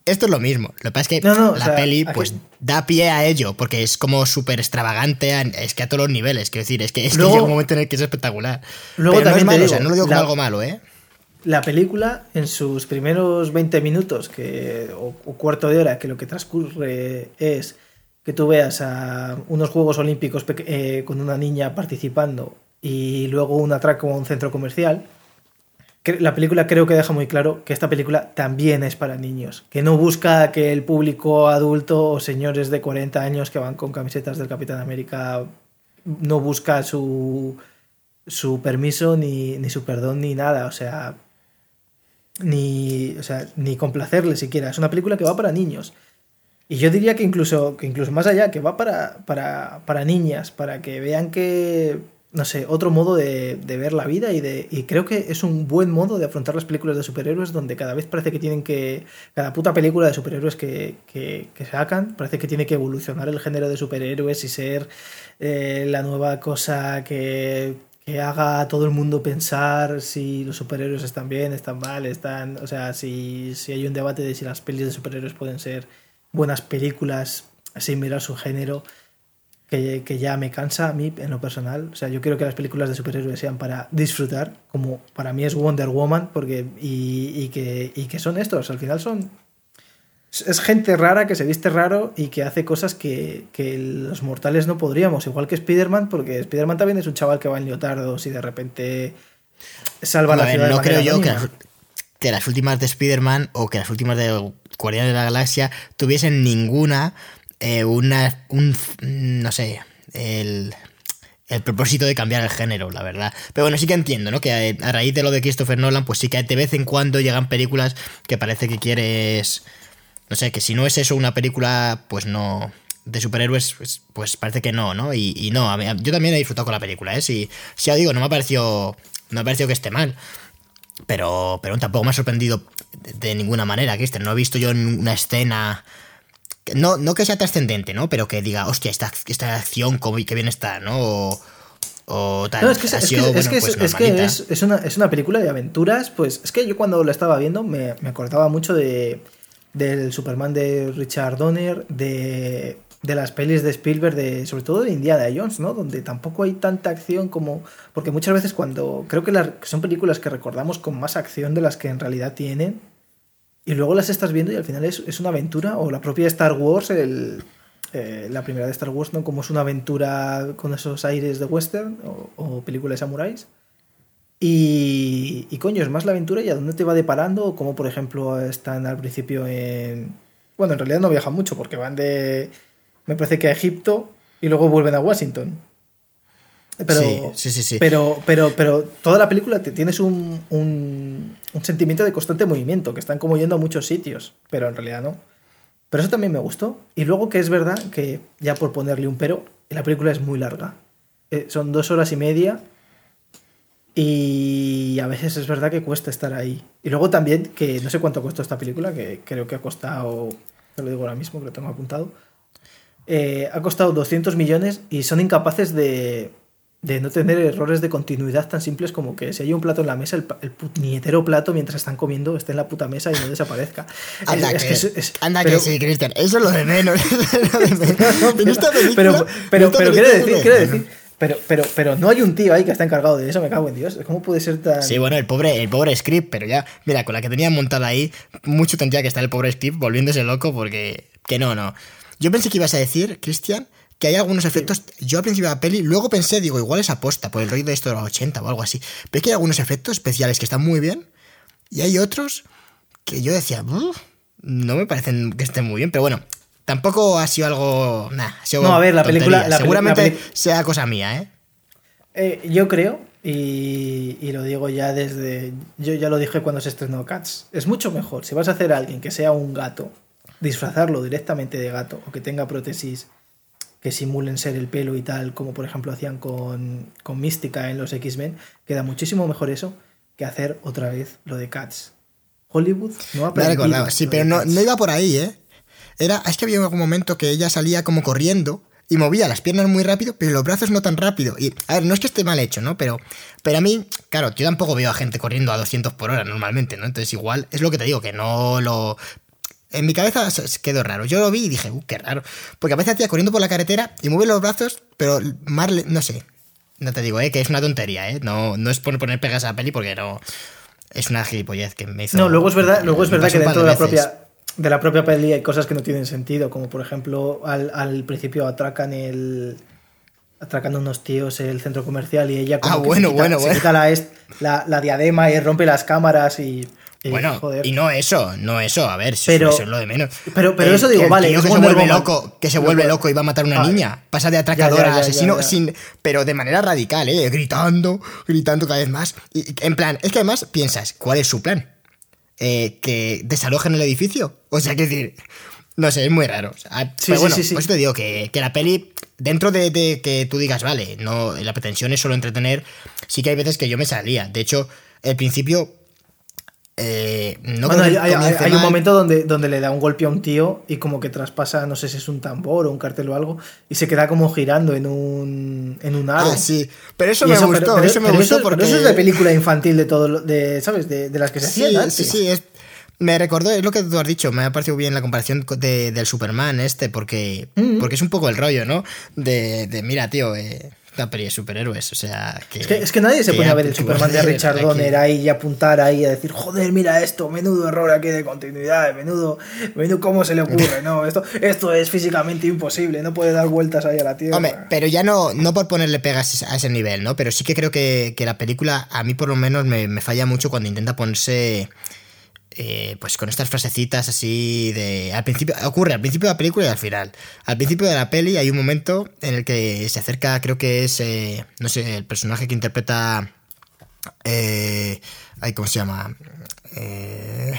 Esto es lo mismo. Lo que pasa es que la peli pues da pie a ello, porque es como súper extravagante, es que a todos los niveles, quiero decir, es que, es llega un momento en el que es espectacular. Luego también no no lo digo como algo malo, ¿eh? La película, en sus primeros 20 minutos que, o, cuarto de hora, que lo que transcurre es que tú veas a unos Juegos Olímpicos eh, con una niña participando y luego un atraco a un centro comercial, la película creo que deja muy claro que esta película también es para niños, que no busca que el público adulto o señores de 40 años que van con camisetas del Capitán América no busca su, su permiso ni, ni su perdón ni nada, o sea, ni, o sea, ni complacerle siquiera. Es una película que va para niños. Y yo diría que incluso, que incluso más allá, que va para, para, para niñas, para que vean que, no sé, otro modo de, de, ver la vida y, de, y creo que es un buen modo de afrontar las películas de superhéroes donde cada vez parece que tienen que, cada puta película de superhéroes que, que, sacan, parece que tiene que evolucionar el género de superhéroes y ser eh, la nueva cosa que que haga a todo el mundo pensar si los superhéroes están bien, están mal, están. O sea, si, si hay un debate de si las pelis de superhéroes pueden ser buenas películas sin mirar su género, que, que, ya me cansa a mí en lo personal. O sea, yo quiero que las películas de superhéroes sean para disfrutar, como para mí es Wonder Woman, porque. y, y que, y que son estos, al final son es gente rara que se viste raro y que hace cosas que, los mortales no podríamos, igual que Spider-Man, porque Spider-Man también es un chaval que va en leotardos y de repente salva la ciudad. no creo yo que las, últimas de Spider-Man o que las últimas de Guardianes de la Galaxia tuviesen ninguna, eh, una, un, no sé, el, el propósito de cambiar el género, la verdad. Pero bueno, sí que entiendo, ¿no? Que a, raíz de lo de Christopher Nolan, pues sí que de vez en cuando llegan películas que parece que quieres no sé, que si no es eso una película, pues no, de superhéroes, pues, pues parece que no, ¿no? Y, no, yo también he disfrutado con la película, ¿eh? Si, si ya digo, no me ha parecido, no me ha parecido que esté mal. Pero, pero tampoco me ha sorprendido de, ninguna manera, Kristen. No he visto yo una escena. No, no que sea trascendente, ¿no? Pero que diga, hostia, esta, esta acción, que bien está, ¿no? O, tal. No, es que, es, que, es, que pues es, una, es una película de aventuras. Pues es que yo cuando la estaba viendo me, me acordaba mucho de, del Superman de Richard Donner, de, de las pelis de Spielberg, de, sobre todo de Indiana Jones, ¿no? Donde tampoco hay tanta acción como... Porque muchas veces cuando... Creo que, son películas que recordamos con más acción de las que en realidad tienen. Y luego las estás viendo y al final es, es una aventura. O la propia Star Wars, el, eh, la primera de Star Wars, ¿no? Como es una aventura con esos aires de western o, o película de samuráis. Y, y, coño, es más la aventura y a dónde te va deparando, como por ejemplo están al principio en... Bueno, en realidad no viajan mucho porque van de... Me parece que a Egipto y luego vuelven a Washington. Pero, sí, sí, sí, Pero, pero, pero toda la película te, tienes un, un, un, sentimiento de constante movimiento, que están como yendo a muchos sitios, pero en realidad no. Pero eso también me gustó. Y luego que es verdad que, ya por ponerle un pero, la película es muy larga. Eh, son dos horas y media y a veces es verdad que cuesta estar ahí. Y luego también, que no sé cuánto costó esta película, que creo que ha costado, te lo digo ahora mismo, que lo tengo apuntado, eh, ha costado 200 millones y son incapaces de, de no tener errores de continuidad tan simples como que si hay un plato en la mesa, el, el puñetero plato mientras están comiendo esté en la puta mesa y no desaparezca. Anda, que, anda que sí, Cristian, eso es lo de menos. pero, pero, pero quiere decir, quiere decir pero, pero, pero no hay un tío ahí que está encargado de eso, me cago en Dios. ¿Cómo puede ser tan.? Sí, bueno, el pobre, el pobre script, pero ya, mira, con la que tenía montada ahí, mucho tendría que estar el pobre script volviéndose loco porque. Que no, no. Yo pensé que ibas a decir, Cristian, que hay algunos efectos. Yo al principio de la peli, luego pensé, digo, igual es aposta por el rollo de esto de los 80 o algo así. Pero es que hay algunos efectos especiales que están muy bien y hay otros que yo decía, no me parecen que estén muy bien, pero bueno, tampoco ha sido algo. Nah, ha sido no, a ver, la película. Seguramente sea cosa mía, ¿eh? ¿eh? Yo creo, y, y, lo digo ya desde. Yo ya lo dije cuando se estrenó Cats. Es mucho mejor si vas a hacer a alguien que sea un gato, disfrazarlo directamente de gato o que tenga prótesis que simulen ser el pelo y tal, como por ejemplo hacían con, con Mística en los X-Men, queda muchísimo mejor eso que hacer otra vez lo de Cats. Hollywood no ha aprendido. Sí, pero no, no, iba por ahí, ¿eh? Era, es que había algún momento que ella salía como corriendo y movía las piernas muy rápido, pero los brazos no tan rápido. Y, a ver, no es que esté mal hecho, ¿no? Pero, pero a mí, claro, yo tampoco veo a gente corriendo a 200 por hora normalmente, ¿no? Entonces igual, es lo que te digo, que no lo en mi cabeza quedó raro. Yo lo vi y dije, uh, qué raro. Porque a veces tía corriendo por la carretera y mueve los brazos, pero Marley, no sé. No te digo, ¿eh? que es una tontería, ¿eh? No, no es por poner pegas a la peli porque no. Es una gilipollez que me hizo. No, luego es verdad, luego es verdad que dentro de, la propia. De la propia peli hay cosas que no tienen sentido, como por ejemplo al, al principio atracan el, atracando unos tíos el centro comercial y ella como ah, bueno, se quita, bueno, se quita la, la, la, diadema y rompe las cámaras y bueno, y no eso, no eso, a ver, eso es lo de menos. Pero, pero eso digo, vale, que se vuelve loco, que se vuelve loco y va a matar a una niña, pasa de atracador a asesino sin pero de manera radical, eh, gritando, gritando cada vez más. Y en plan, es que además piensas, ¿cuál es su plan? Eh, que desalojen el edificio, o sea, que decir, no sé, es muy raro. sí, pero bueno, sí, te digo que, que, la peli, dentro de, de, que tú digas, vale, no, la pretensión es solo entretener, sí que hay veces que yo me salía. De hecho, el principio eh, no hay, un momento donde, donde le da un golpe a un tío y como que traspasa, no sé si es un tambor o un cartel o algo, y se queda como girando en un, en un aro. Ah, sí. Pero eso me gustó, eso me gustó porque... eso es de película infantil de todo, de, ¿sabes? De, de las que se hacían Sí, sí, es, me recordó, es lo que tú has dicho, me ha parecido bien la comparación de, del Superman este, porque, mm. porque es un poco el rollo, ¿no? De, de mira, tío, eh, la peli de superhéroes, o sea... Que, es, que, nadie se pone a ver el Superman de Richard Donner ahí y apuntar ahí a decir, joder, mira esto, menudo error aquí de continuidad, menudo, menudo cómo se le ocurre, no, esto, esto es físicamente imposible, no puede dar vueltas ahí a la Tierra. Hombre, pero ya no, no por ponerle pegas a ese nivel, ¿no? Pero sí que creo que, que la película, a mí por lo menos, me, me falla mucho cuando intenta ponerse eh, pues con estas frasecitas así de... Al principio, ocurre al principio de la película y al final. Al principio de la peli hay un momento en el que se acerca, creo que es, eh, no sé, el personaje que interpreta... Eh, ¿Cómo se llama? Eh,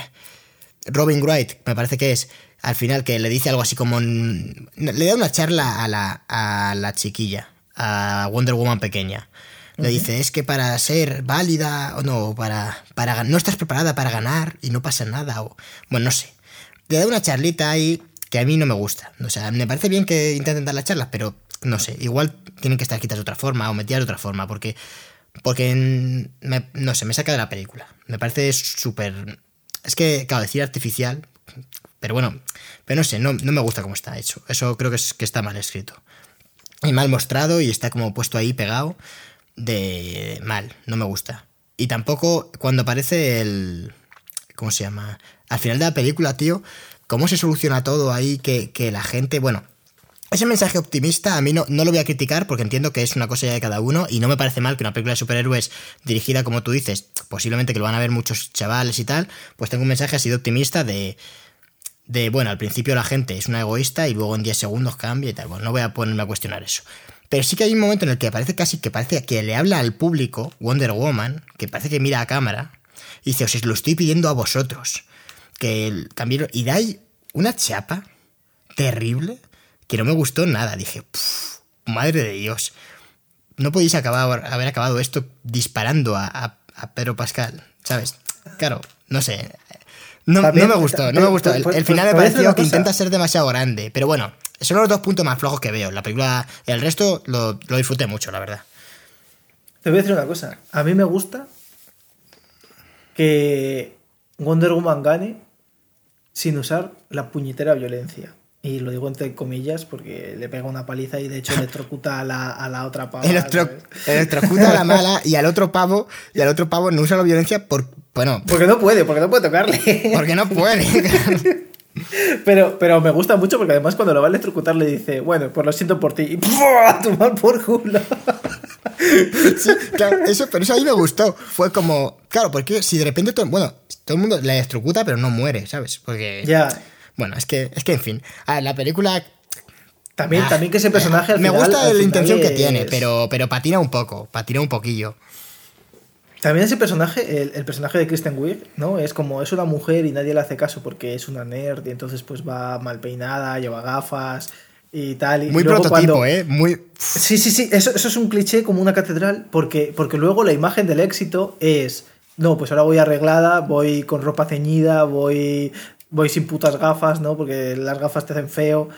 Robin Wright, me parece que es, al final, que le dice algo así como... Le da una charla a la, a la chiquilla, a Wonder Woman pequeña. Le dice, es que para ser válida o no, para, para no estás preparada para ganar y no pasa nada. O, bueno, no sé. Le da una charlita ahí que a mí no me gusta. O sea, me parece bien que intenten dar las charlas, pero no sé, igual tienen que estar quitas de otra forma o metidas de otra forma, porque, porque no sé, me saca de la película. Me parece súper... Es que, claro, decir artificial, pero bueno, pero no sé, no, no me gusta cómo está hecho. Eso creo que, es, que está mal escrito. Y mal mostrado y está como puesto ahí pegado de mal, no me gusta. Y tampoco cuando aparece el... ¿Cómo se llama? Al final de la película, tío, cómo se soluciona todo ahí, que, la gente, bueno, ese mensaje optimista a mí no, no, lo voy a criticar porque entiendo que es una cosa ya de cada uno y no me parece mal que una película de superhéroes dirigida como tú dices, posiblemente que lo van a ver muchos chavales y tal, pues tengo un mensaje así de optimista de, de bueno, al principio la gente es una egoísta y luego en 10 segundos cambia y tal. Bueno, no voy a ponerme a cuestionar eso. Pero sí que hay un momento en el que parece casi que parece que le habla al público, Wonder Woman, que parece que mira a cámara, y dice, os lo estoy pidiendo a vosotros. Que también. Y da una chapa terrible que no me gustó nada. Dije, madre de Dios. No podéis acabar, haber acabado esto disparando a, Pedro Pascal, ¿sabes? Claro, no sé. No, me gustó, no me gustó. El, final me pareció que intenta ser demasiado grande. Pero bueno, son los dos puntos más flojos que veo. La película, el resto lo, lo disfruté mucho, la verdad. Te voy a decir una cosa. A mí me gusta que Wonder Woman gane sin usar la puñetera violencia. Y lo digo entre comillas porque le pega una paliza y de hecho electrocuta a la, a la otra pava. Electro, electrocuta a la mala y al otro pavo, y al otro pavo no usa la violencia por. Bueno. Porque no puede, porque no puede tocarle. Porque no puede. Pero, pero me gusta mucho porque además cuando lo va a electrocutar le dice, bueno, pues lo siento por ti. Y a tomar por culo. Sí, claro, eso, pero eso a mí me gustó. Fue como, claro, porque si de repente todo, bueno, todo el mundo le electrocuta, pero no muere, ¿sabes? Porque. Ya. Bueno, es que, es que en fin. A ver, la película. También, ah, también que ese personaje. Al me final, gusta al la intención que tiene, pero, pero patina un poco, patina un poquillo. También ese personaje, el, el personaje de Kristen Wiig, ¿no? Es como, es una mujer y nadie le hace caso porque es una nerd y entonces pues va mal peinada, lleva gafas y tal. Y Muy luego prototipo, cuando- ¿eh? Muy. Sí, sí, sí, eso, eso es un cliché como una catedral, porque, porque luego la imagen del éxito es, no, pues ahora voy arreglada, voy con ropa ceñida, voy, voy sin putas gafas, ¿no? Porque las gafas te hacen feo.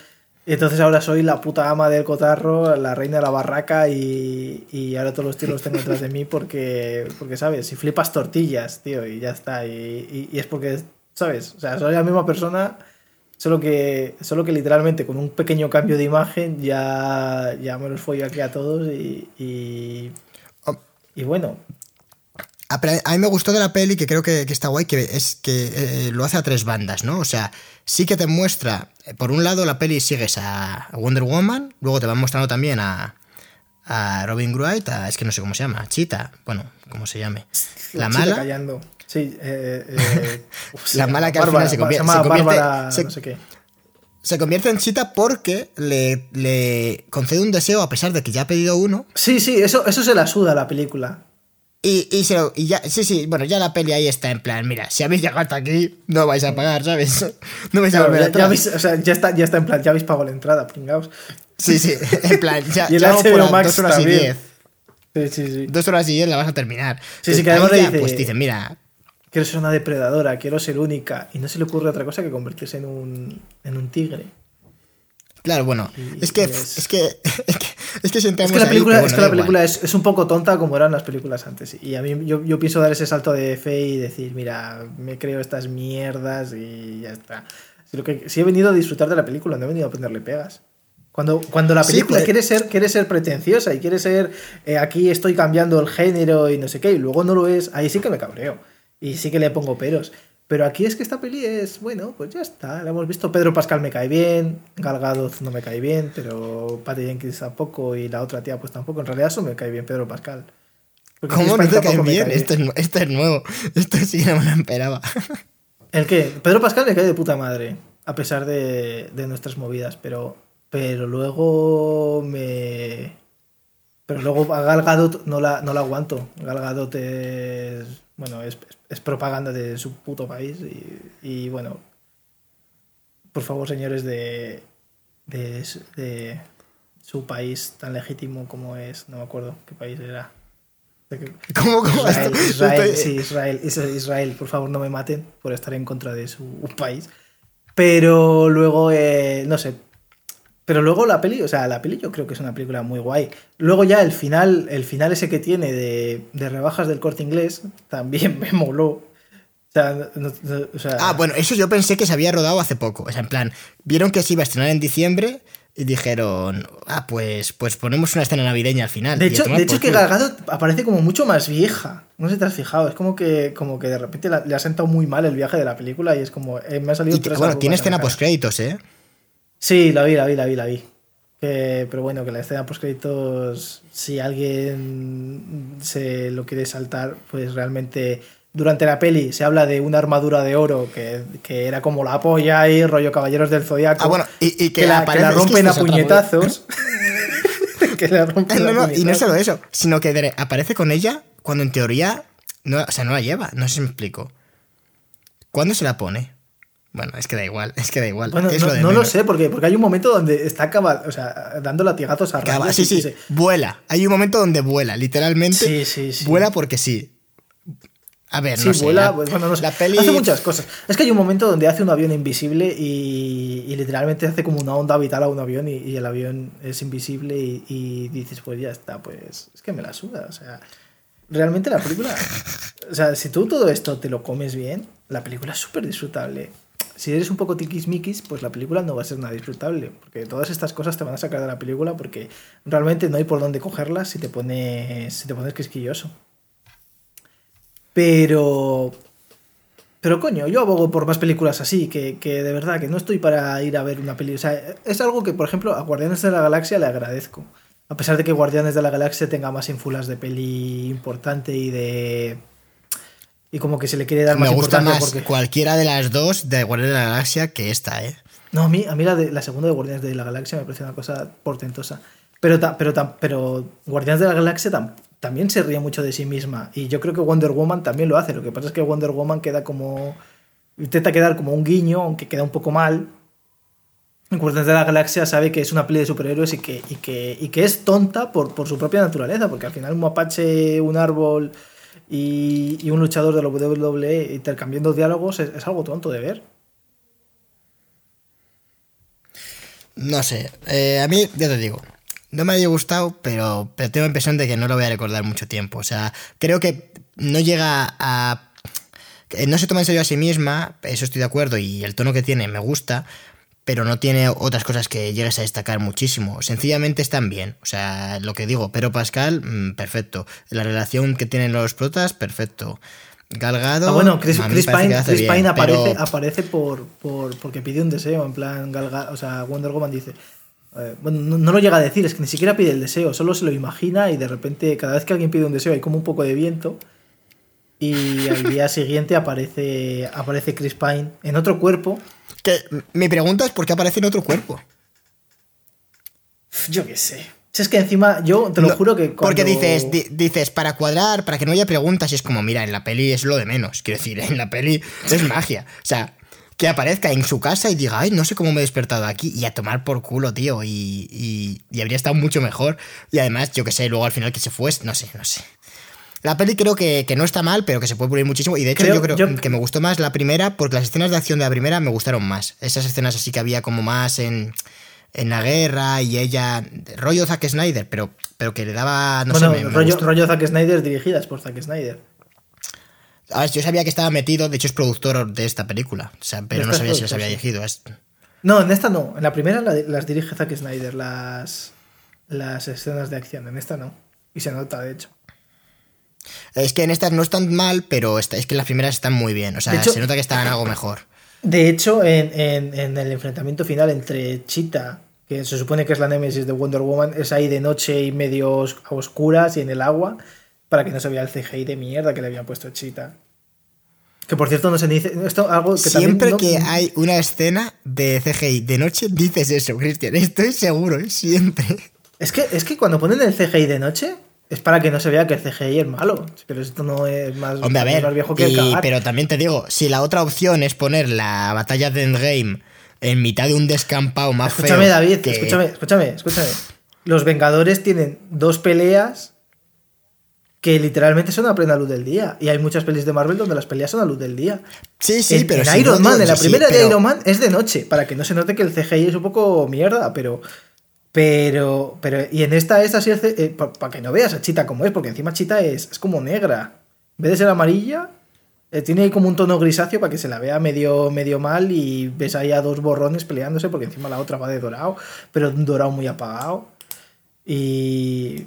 Entonces ahora soy la puta ama del cotarro, la reina de la barraca y, y ahora todos los tíos los tengo detrás de mí porque, porque, ¿sabes? Si flipas tortillas, tío, y ya está. Y, y- es porque, ¿sabes? O sea, soy la misma persona, solo que, solo que literalmente con un pequeño cambio de imagen ya, ya me los follo aquí a todos y, y, bueno, a mí me gustó de la peli, que creo que, que está guay, que es que eh, lo hace a tres bandas, ¿no? O sea, sí que te muestra, eh, por un lado la peli sigues a Wonder Woman, luego te van mostrando también a, a Robin Wright, a- es que no sé cómo se llama, Chita, bueno, como se llame. La mala, callando. Sí, eh, eh, La mala que al final se convierte- se convierte- Bárbara, se- no sé qué. se convierte en Chita porque le, le concede un deseo a pesar de que ya ha pedido uno. Sí, sí, eso, eso se la suda la película. Y, y, se lo- y ya, sí, sí, bueno, ya la peli ahí está en plan, mira, si habéis llegado hasta aquí, no vais a pagar, ¿sabes? No vais a Claro, volver ya, ya habéis- o sea, ya está, ya está en plan, ya habéis pagado la entrada, pringaos. Sí, sí, en plan, ya, Y el ya HBO Max dos horas también. y diez. Sí, sí, sí. Dos horas y diez la vas a terminar. Sí, sí, que además ya, dice- Pues dicen, mira, Quiero ser una depredadora, quiero ser única. Y no se le ocurre otra cosa que convertirse en un, en un tigre. Claro, bueno, Y- es que, es- es que, es que, es que Es que la ahí, película, es, bueno, que da la película es, es un poco tonta como eran las películas antes. Y a mí yo, yo pienso dar ese salto de fe y decir, mira, me creo estas mierdas y ya está. Si, lo que, si he venido a disfrutar de la película, no he venido a ponerle pegas. Cuando, cuando la Sí, película pero- quiere, ser, quiere ser pretenciosa y quiere ser eh, aquí estoy cambiando el género y no sé qué, y luego no lo es, ahí sí que me cabreo. Y sí que le pongo peros. Pero aquí es que esta peli es, bueno, pues ya está, la hemos visto. Pedro Pascal me cae bien, Gal Gadot no me cae bien, pero Patty Jenkins tampoco y la otra tía pues tampoco. En realidad eso me cae bien Pedro Pascal. Porque ¿Cómo no te cae bien? Esto es, esto es nuevo. Esto sí no me lo esperaba. ¿El qué? Pedro Pascal me cae de puta madre, a pesar de, de nuestras movidas, pero, pero luego me... Pero luego a Gal Gadot no la, no la aguanto. Gal Gadot es... Bueno, es, es propaganda de su puto país y, y, bueno... Por favor, señores de, de, de su país tan legítimo como es... No me acuerdo qué país era. ¿Cómo, cómo Israel, esto? Israel, estoy- sí, Israel, Is- Israel, por favor no me maten por estar en contra de su país. Pero luego, eh, no sé. Pero luego la peli, o sea, la peli yo creo que es una película muy guay. Luego ya el final, el final ese que tiene de, de rebajas del corte inglés, también me moló. O sea, no- no- o sea, Ah, bueno, eso yo pensé que se había rodado hace poco. O sea, en plan, vieron que se iba a estrenar en diciembre y dijeron, ah, pues, pues ponemos una escena navideña al final. De hecho, de hecho es que aparece como mucho más vieja. No sé si te has fijado. Es como que, como que de repente la- le ha sentado muy mal el viaje de la película y es como. eh, me ha salido Y, tres bueno, tiene escena post créditos, ¿eh? Sí, la vi, la vi, la vi, la vi. Pero bueno, que la escena post créditos, si alguien se lo quiere saltar, pues realmente durante la peli se habla de una armadura de oro que, que era como la polla ahí, rollo Caballeros del Zodiaco. Ah, bueno, y, y que, que, la, que la rompen a puñetazos. que la rompen No, a no, y no puñetazos. solo eso, sino que aparece con ella cuando en teoría, no, o sea, no la lleva, no sé si me explico. ¿Cuándo se la pone? Bueno, es que da igual, es que da igual. Bueno, es no, lo de no lo menos. sé, porque, porque hay un momento donde está caba- o sea, dando latigazos a Acaba- sí, y sí, se- vuela. Hay un momento donde vuela, literalmente. Sí, sí, sí. Vuela porque sí. A ver, Sí, no sé. vuela, la- pues, bueno, no sé. la peli- Hace muchas cosas. Es que hay un momento donde hace un avión invisible y, y literalmente hace como una onda vital a un avión y, y el avión es invisible y, y dices, pues ya está, pues es que me la suda. O sea, realmente la película... O sea, si tú todo esto te lo comes bien, la película es súper disfrutable. Si eres un poco tiquismiquis, pues la película no va a ser nada disfrutable. Porque todas estas cosas te van a sacar de la película porque realmente no hay por dónde cogerlas si te pones, si te pones quisquilloso. Pero. Pero coño, yo abogo por más películas así, que, que de verdad, que no estoy para ir a ver una peli. O sea, es algo que, por ejemplo, a Guardianes de la Galaxia le agradezco. A pesar de que Guardianes de la Galaxia tenga más ínfulas de peli importante y de. Y como que se le quiere dar Me más gusta importancia más porque. cualquiera de las dos de Guardianes de la Galaxia que esta, ¿eh? No, a mí, a mí la, de, la segunda de Guardianes de la Galaxia me parece una cosa portentosa. Pero, ta- pero, ta- pero Guardianes de la Galaxia tam- también se ríe mucho de sí misma. Y yo creo que Wonder Woman también lo hace. Lo que pasa es que Wonder Woman queda como. Intenta quedar como un guiño, aunque queda un poco mal. En Guardianes de la Galaxia sabe que es una peli de superhéroes y que, y que, y que es tonta por, por su propia naturaleza. Porque al final un mapache, un árbol y, un luchador de la WWE intercambiando diálogos es- algo tonto de ver. No sé, eh, a mí, ya te digo, no me haya gustado, pero, pero tengo la impresión de que no lo voy a recordar mucho tiempo. O sea, creo que no llega a... No se toma en serio a sí misma, eso estoy de acuerdo, y el tono que tiene me gusta, pero no tiene otras cosas que llegues a destacar muchísimo. Sencillamente están bien. O sea, lo que digo, pero Pascal, mm, perfecto. La relación que tienen los protas, perfecto. Galgado. Ah, bueno, Chris, Chris Pine, Chris bien, Pine aparece, pero- aparece por, por, porque pide un deseo, en plan, Gal Ga- o sea, Wonder Woman dice, eh, bueno, no, no lo llega a decir, es que ni siquiera pide el deseo, solo se lo imagina y de repente cada vez que alguien pide un deseo hay como un poco de viento y al día siguiente aparece, aparece Chris Pine en otro cuerpo, Que, mi pregunta es por qué aparece en otro cuerpo. yo qué sé. Si es que encima, yo te lo No, juro que Porque dices, di- dices, para cuadrar, para que no haya preguntas, y es como, mira, en la peli es lo de menos. Quiero decir, en la peli es magia. O sea, que aparezca en su casa y diga, ay, no sé cómo me he despertado aquí, y a tomar por culo, tío, y, y, y habría estado mucho mejor. Y además, yo qué sé, luego al final que se fue, no sé, no sé. La peli creo que, que no está mal, pero que se puede pulir muchísimo. Y de hecho, Creo- yo creo yo- que me gustó más la primera, porque las escenas de acción de la primera me gustaron más. Esas escenas así que había como más en, en la guerra y ella. rollo Zack Snyder, pero, pero que le daba. No bueno, sé, me, rollo, rollo Zack Snyder dirigidas por Zack Snyder. A ver, yo sabía que estaba metido, de hecho es productor de esta película. O sea, pero no sabía si las había dirigido. Es- No, en esta no. En la primera la- las dirige Zack Snyder, las, las escenas de acción. En esta no. Y se nota, de hecho. Es que en estas no están mal, pero esta- es que en las primeras están muy bien. O sea, hecho- se nota que están algo mejor. De hecho, en, en- en el enfrentamiento final entre Cheetah, que se supone que es la némesis de Wonder Woman, es ahí de noche y medio os- a oscuras y en el agua, para que no se vea el CGI de mierda que le habían puesto a Cheetah. Que por cierto, no se dice. Esto algo que Siempre también no- que hay una escena de CGI de noche, dices eso, Cristian. Estoy seguro, ¿eh? siempre. Es que, es que cuando ponen el CGI de noche, es para que no se vea que el CGI es malo. Pero esto no es más, Hombre, a es ver, más viejo que el y- pero también te digo, si la otra opción es poner la batalla de Endgame en mitad de un descampado más Escúchame, feo David, que- escúchame, escúchame, escúchame. Los Vengadores tienen dos peleas que literalmente son a plena luz del día. Y hay muchas pelis de Marvel donde las peleas son a luz del día. Sí, sí, en, pero en si Iron no, Man, en la sí, primera de Iron Man es de noche, para que no se note que el CGI es un poco mierda, pero. Pero. pero y en esta es así, para que no veas a Chita como es, porque encima Chita es, es como negra. En vez de ser amarilla, eh, tiene ahí como un tono grisáceo para que se la vea medio, medio mal y ves ahí a dos borrones peleándose, porque encima la otra va de dorado, pero un dorado muy apagado. Y.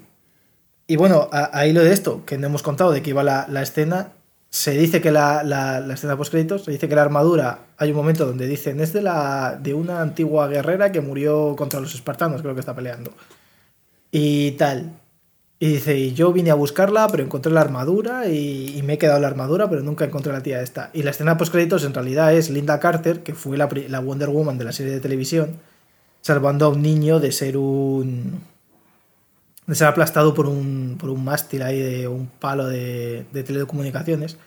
Y bueno, ahí lo de esto, que no hemos contado de que iba la, la escena, se dice que la, la, la escena post créditos, se dice que la armadura, hay un momento donde dicen, es de, la, de una antigua guerrera que murió contra los espartanos, creo que está peleando. Y tal. Y dice, y yo vine a buscarla, pero encontré la armadura y, me he quedado la armadura, pero nunca encontré la tía esta. Y la escena post créditos en realidad es Linda Carter, que fue la, la Wonder Woman de la serie de televisión, salvando a un niño de ser un de ser aplastado por un, por un mástil ahí de un palo de, de telecomunicaciones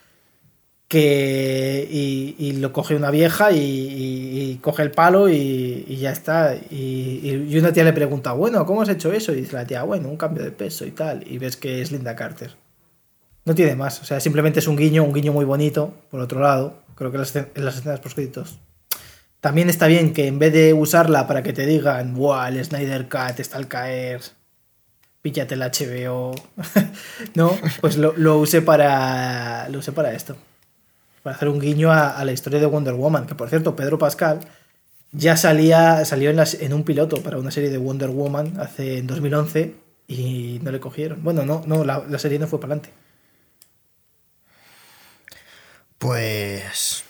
que y, lo coge una vieja y, coge el palo y, ya está y, una tía le pregunta bueno ¿cómo has hecho eso? y dice la tía bueno un cambio de peso y tal y ves que es Linda Carter No tiene más. O sea, simplemente es un guiño, un guiño muy bonito. Por otro lado, creo que las, en las escenas post También está bien que en vez de usarla para que te digan, wow, el Snyder Cut está al caer, píllate el HBO. no, pues lo, lo, usé para. Lo usé para esto. Para hacer un guiño a, la historia de Wonder Woman. Que por cierto, Pedro Pascal ya salía, salió en un piloto para una serie de Wonder Woman hace en 2011 y no le cogieron. Bueno, no, no la, la serie no fue para adelante. Pues.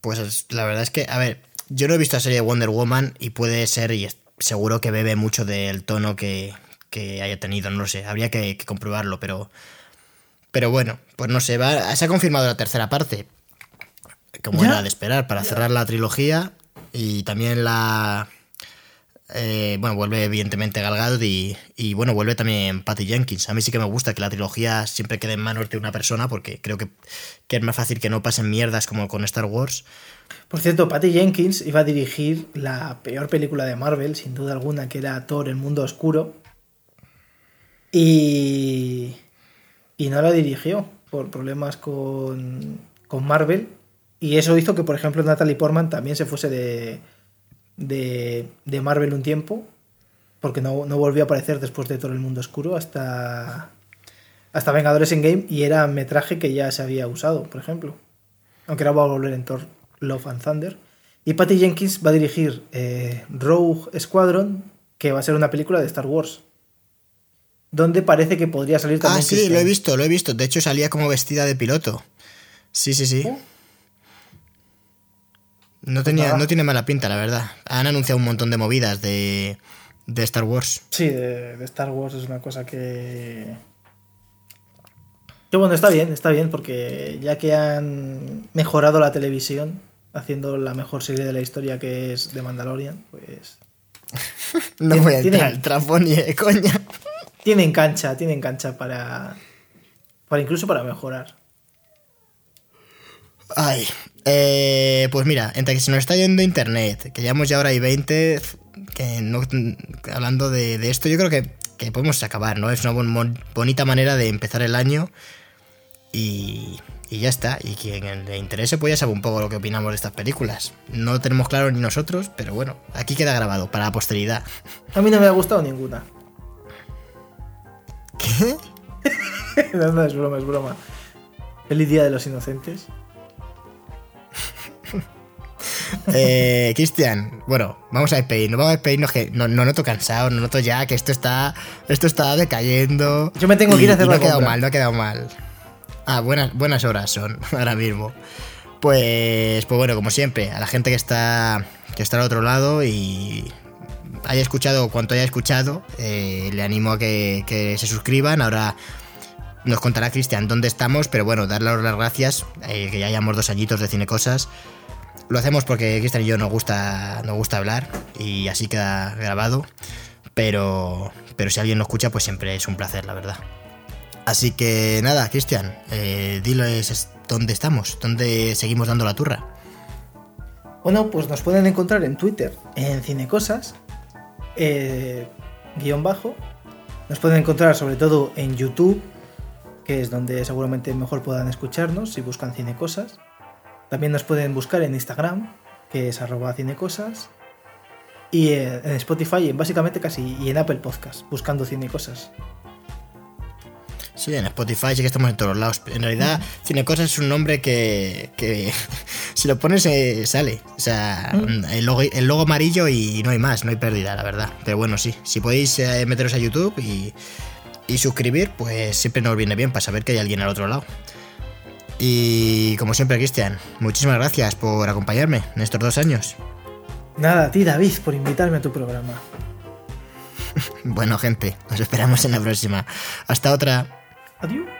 Pues la verdad es que, a ver, yo no he visto la serie de Wonder Woman y puede ser, y seguro que bebe mucho del tono que, que haya tenido, no lo sé, habría que, que, comprobarlo, pero. Pero bueno, pues no sé, va, se ha confirmado la tercera parte. Como ¿Ya? era de esperar, para cerrar la trilogía. Y también la. Eh, bueno, vuelve evidentemente Gal y, y, bueno, vuelve también Patty Jenkins. A mí sí que me gusta que la trilogía siempre quede en manos de una persona porque creo que, que es más fácil que no pasen mierdas como con Star Wars. Por cierto, Patty Jenkins iba a dirigir la peor película de Marvel, sin duda alguna, que era Thor, el mundo oscuro. Y, no la dirigió por problemas con, Marvel. Y eso hizo que, por ejemplo, Natalie Portman también se fuese de, de, de Marvel un tiempo, porque no, volvió a aparecer después de todo el mundo oscuro hasta, hasta Vengadores en Game y era metraje que ya se había usado, por ejemplo. Aunque ahora va a volver en Thor Love and Thunder. Y Patty Jenkins va a dirigir eh, Rogue Squadron, que va a ser una película de Star Wars. Donde parece que podría salir también. Ah, sí, lo he visto, lo he visto. De hecho, salía como vestida de piloto. Sí, sí, sí. ¿Oh? No, tenía, no tiene mala pinta, la verdad. Han anunciado un montón de movidas de, de Star Wars. Sí, de, de, Star Wars es una cosa que. Que bueno, está bien, está bien, porque ya que han mejorado la televisión, haciendo la mejor serie de la historia que es The Mandalorian, pues. no voy a entrar al ni de coña. Tienen cancha, tienen cancha para. para incluso para mejorar. Ay, eh, pues mira, entre que se nos está yendo internet, que llevamos ya ahora y 20, que no, hablando de, de, esto, yo creo que, que, podemos acabar, ¿no? Es una bon, bonita manera de empezar el año y, y, ya está. Y quien le interese, pues ya sabe un poco lo que opinamos de estas películas. No lo tenemos claro ni nosotros, pero bueno, aquí queda grabado para la posteridad. A mí no me ha gustado ninguna. ¿Qué? no, no, es broma, es broma. Feliz Día de los Inocentes. eh, Cristian, bueno, vamos a despedirnos, vamos a despedirnos que no, no, noto cansado, no noto ya que esto está esto está decayendo. Yo me tengo que ir a hacer y no la ha quedado compra. mal, no ha quedado mal. Ah, buenas, buenas horas son ahora mismo. Pues, pues bueno, como siempre, a la gente que está que está al otro lado y haya escuchado cuanto haya escuchado, eh, le animo a que, se suscriban. Ahora nos contará Cristian dónde estamos, pero bueno, darle las gracias, eh, que ya llevamos dos añitos de Cine Cosas. Lo hacemos porque Cristian y yo nos gusta, nos gusta hablar y así queda grabado. Pero, pero si alguien lo escucha, pues siempre es un placer, la verdad. Así que nada, Cristian, eh, diles dónde estamos, dónde seguimos dando la turra. Bueno, pues nos pueden encontrar en Twitter, en Cinecosas, eh, guion bajo. Nos pueden encontrar sobre todo en YouTube, que es donde seguramente mejor puedan escucharnos si buscan Cinecosas. También nos pueden buscar en Instagram, que es arroba cinecosas. Y en Spotify, básicamente casi, y en Apple Podcast, buscando Cinecosas. Sí, en Spotify sí que estamos en todos lados. En realidad, Cinecosas es un nombre que, que si lo pones eh, sale. O sea, el, logo, el, logo, amarillo y no hay más, no hay pérdida, la verdad. Pero bueno, sí, si podéis eh, meteros a YouTube y, y suscribir, pues siempre nos viene bien para saber que hay alguien al otro lado. Y como siempre, Cristian, muchísimas gracias por acompañarme en estos dos años. Nada, a ti, David, por invitarme a tu programa. bueno, gente, nos esperamos en la próxima. Hasta otra. Adieu.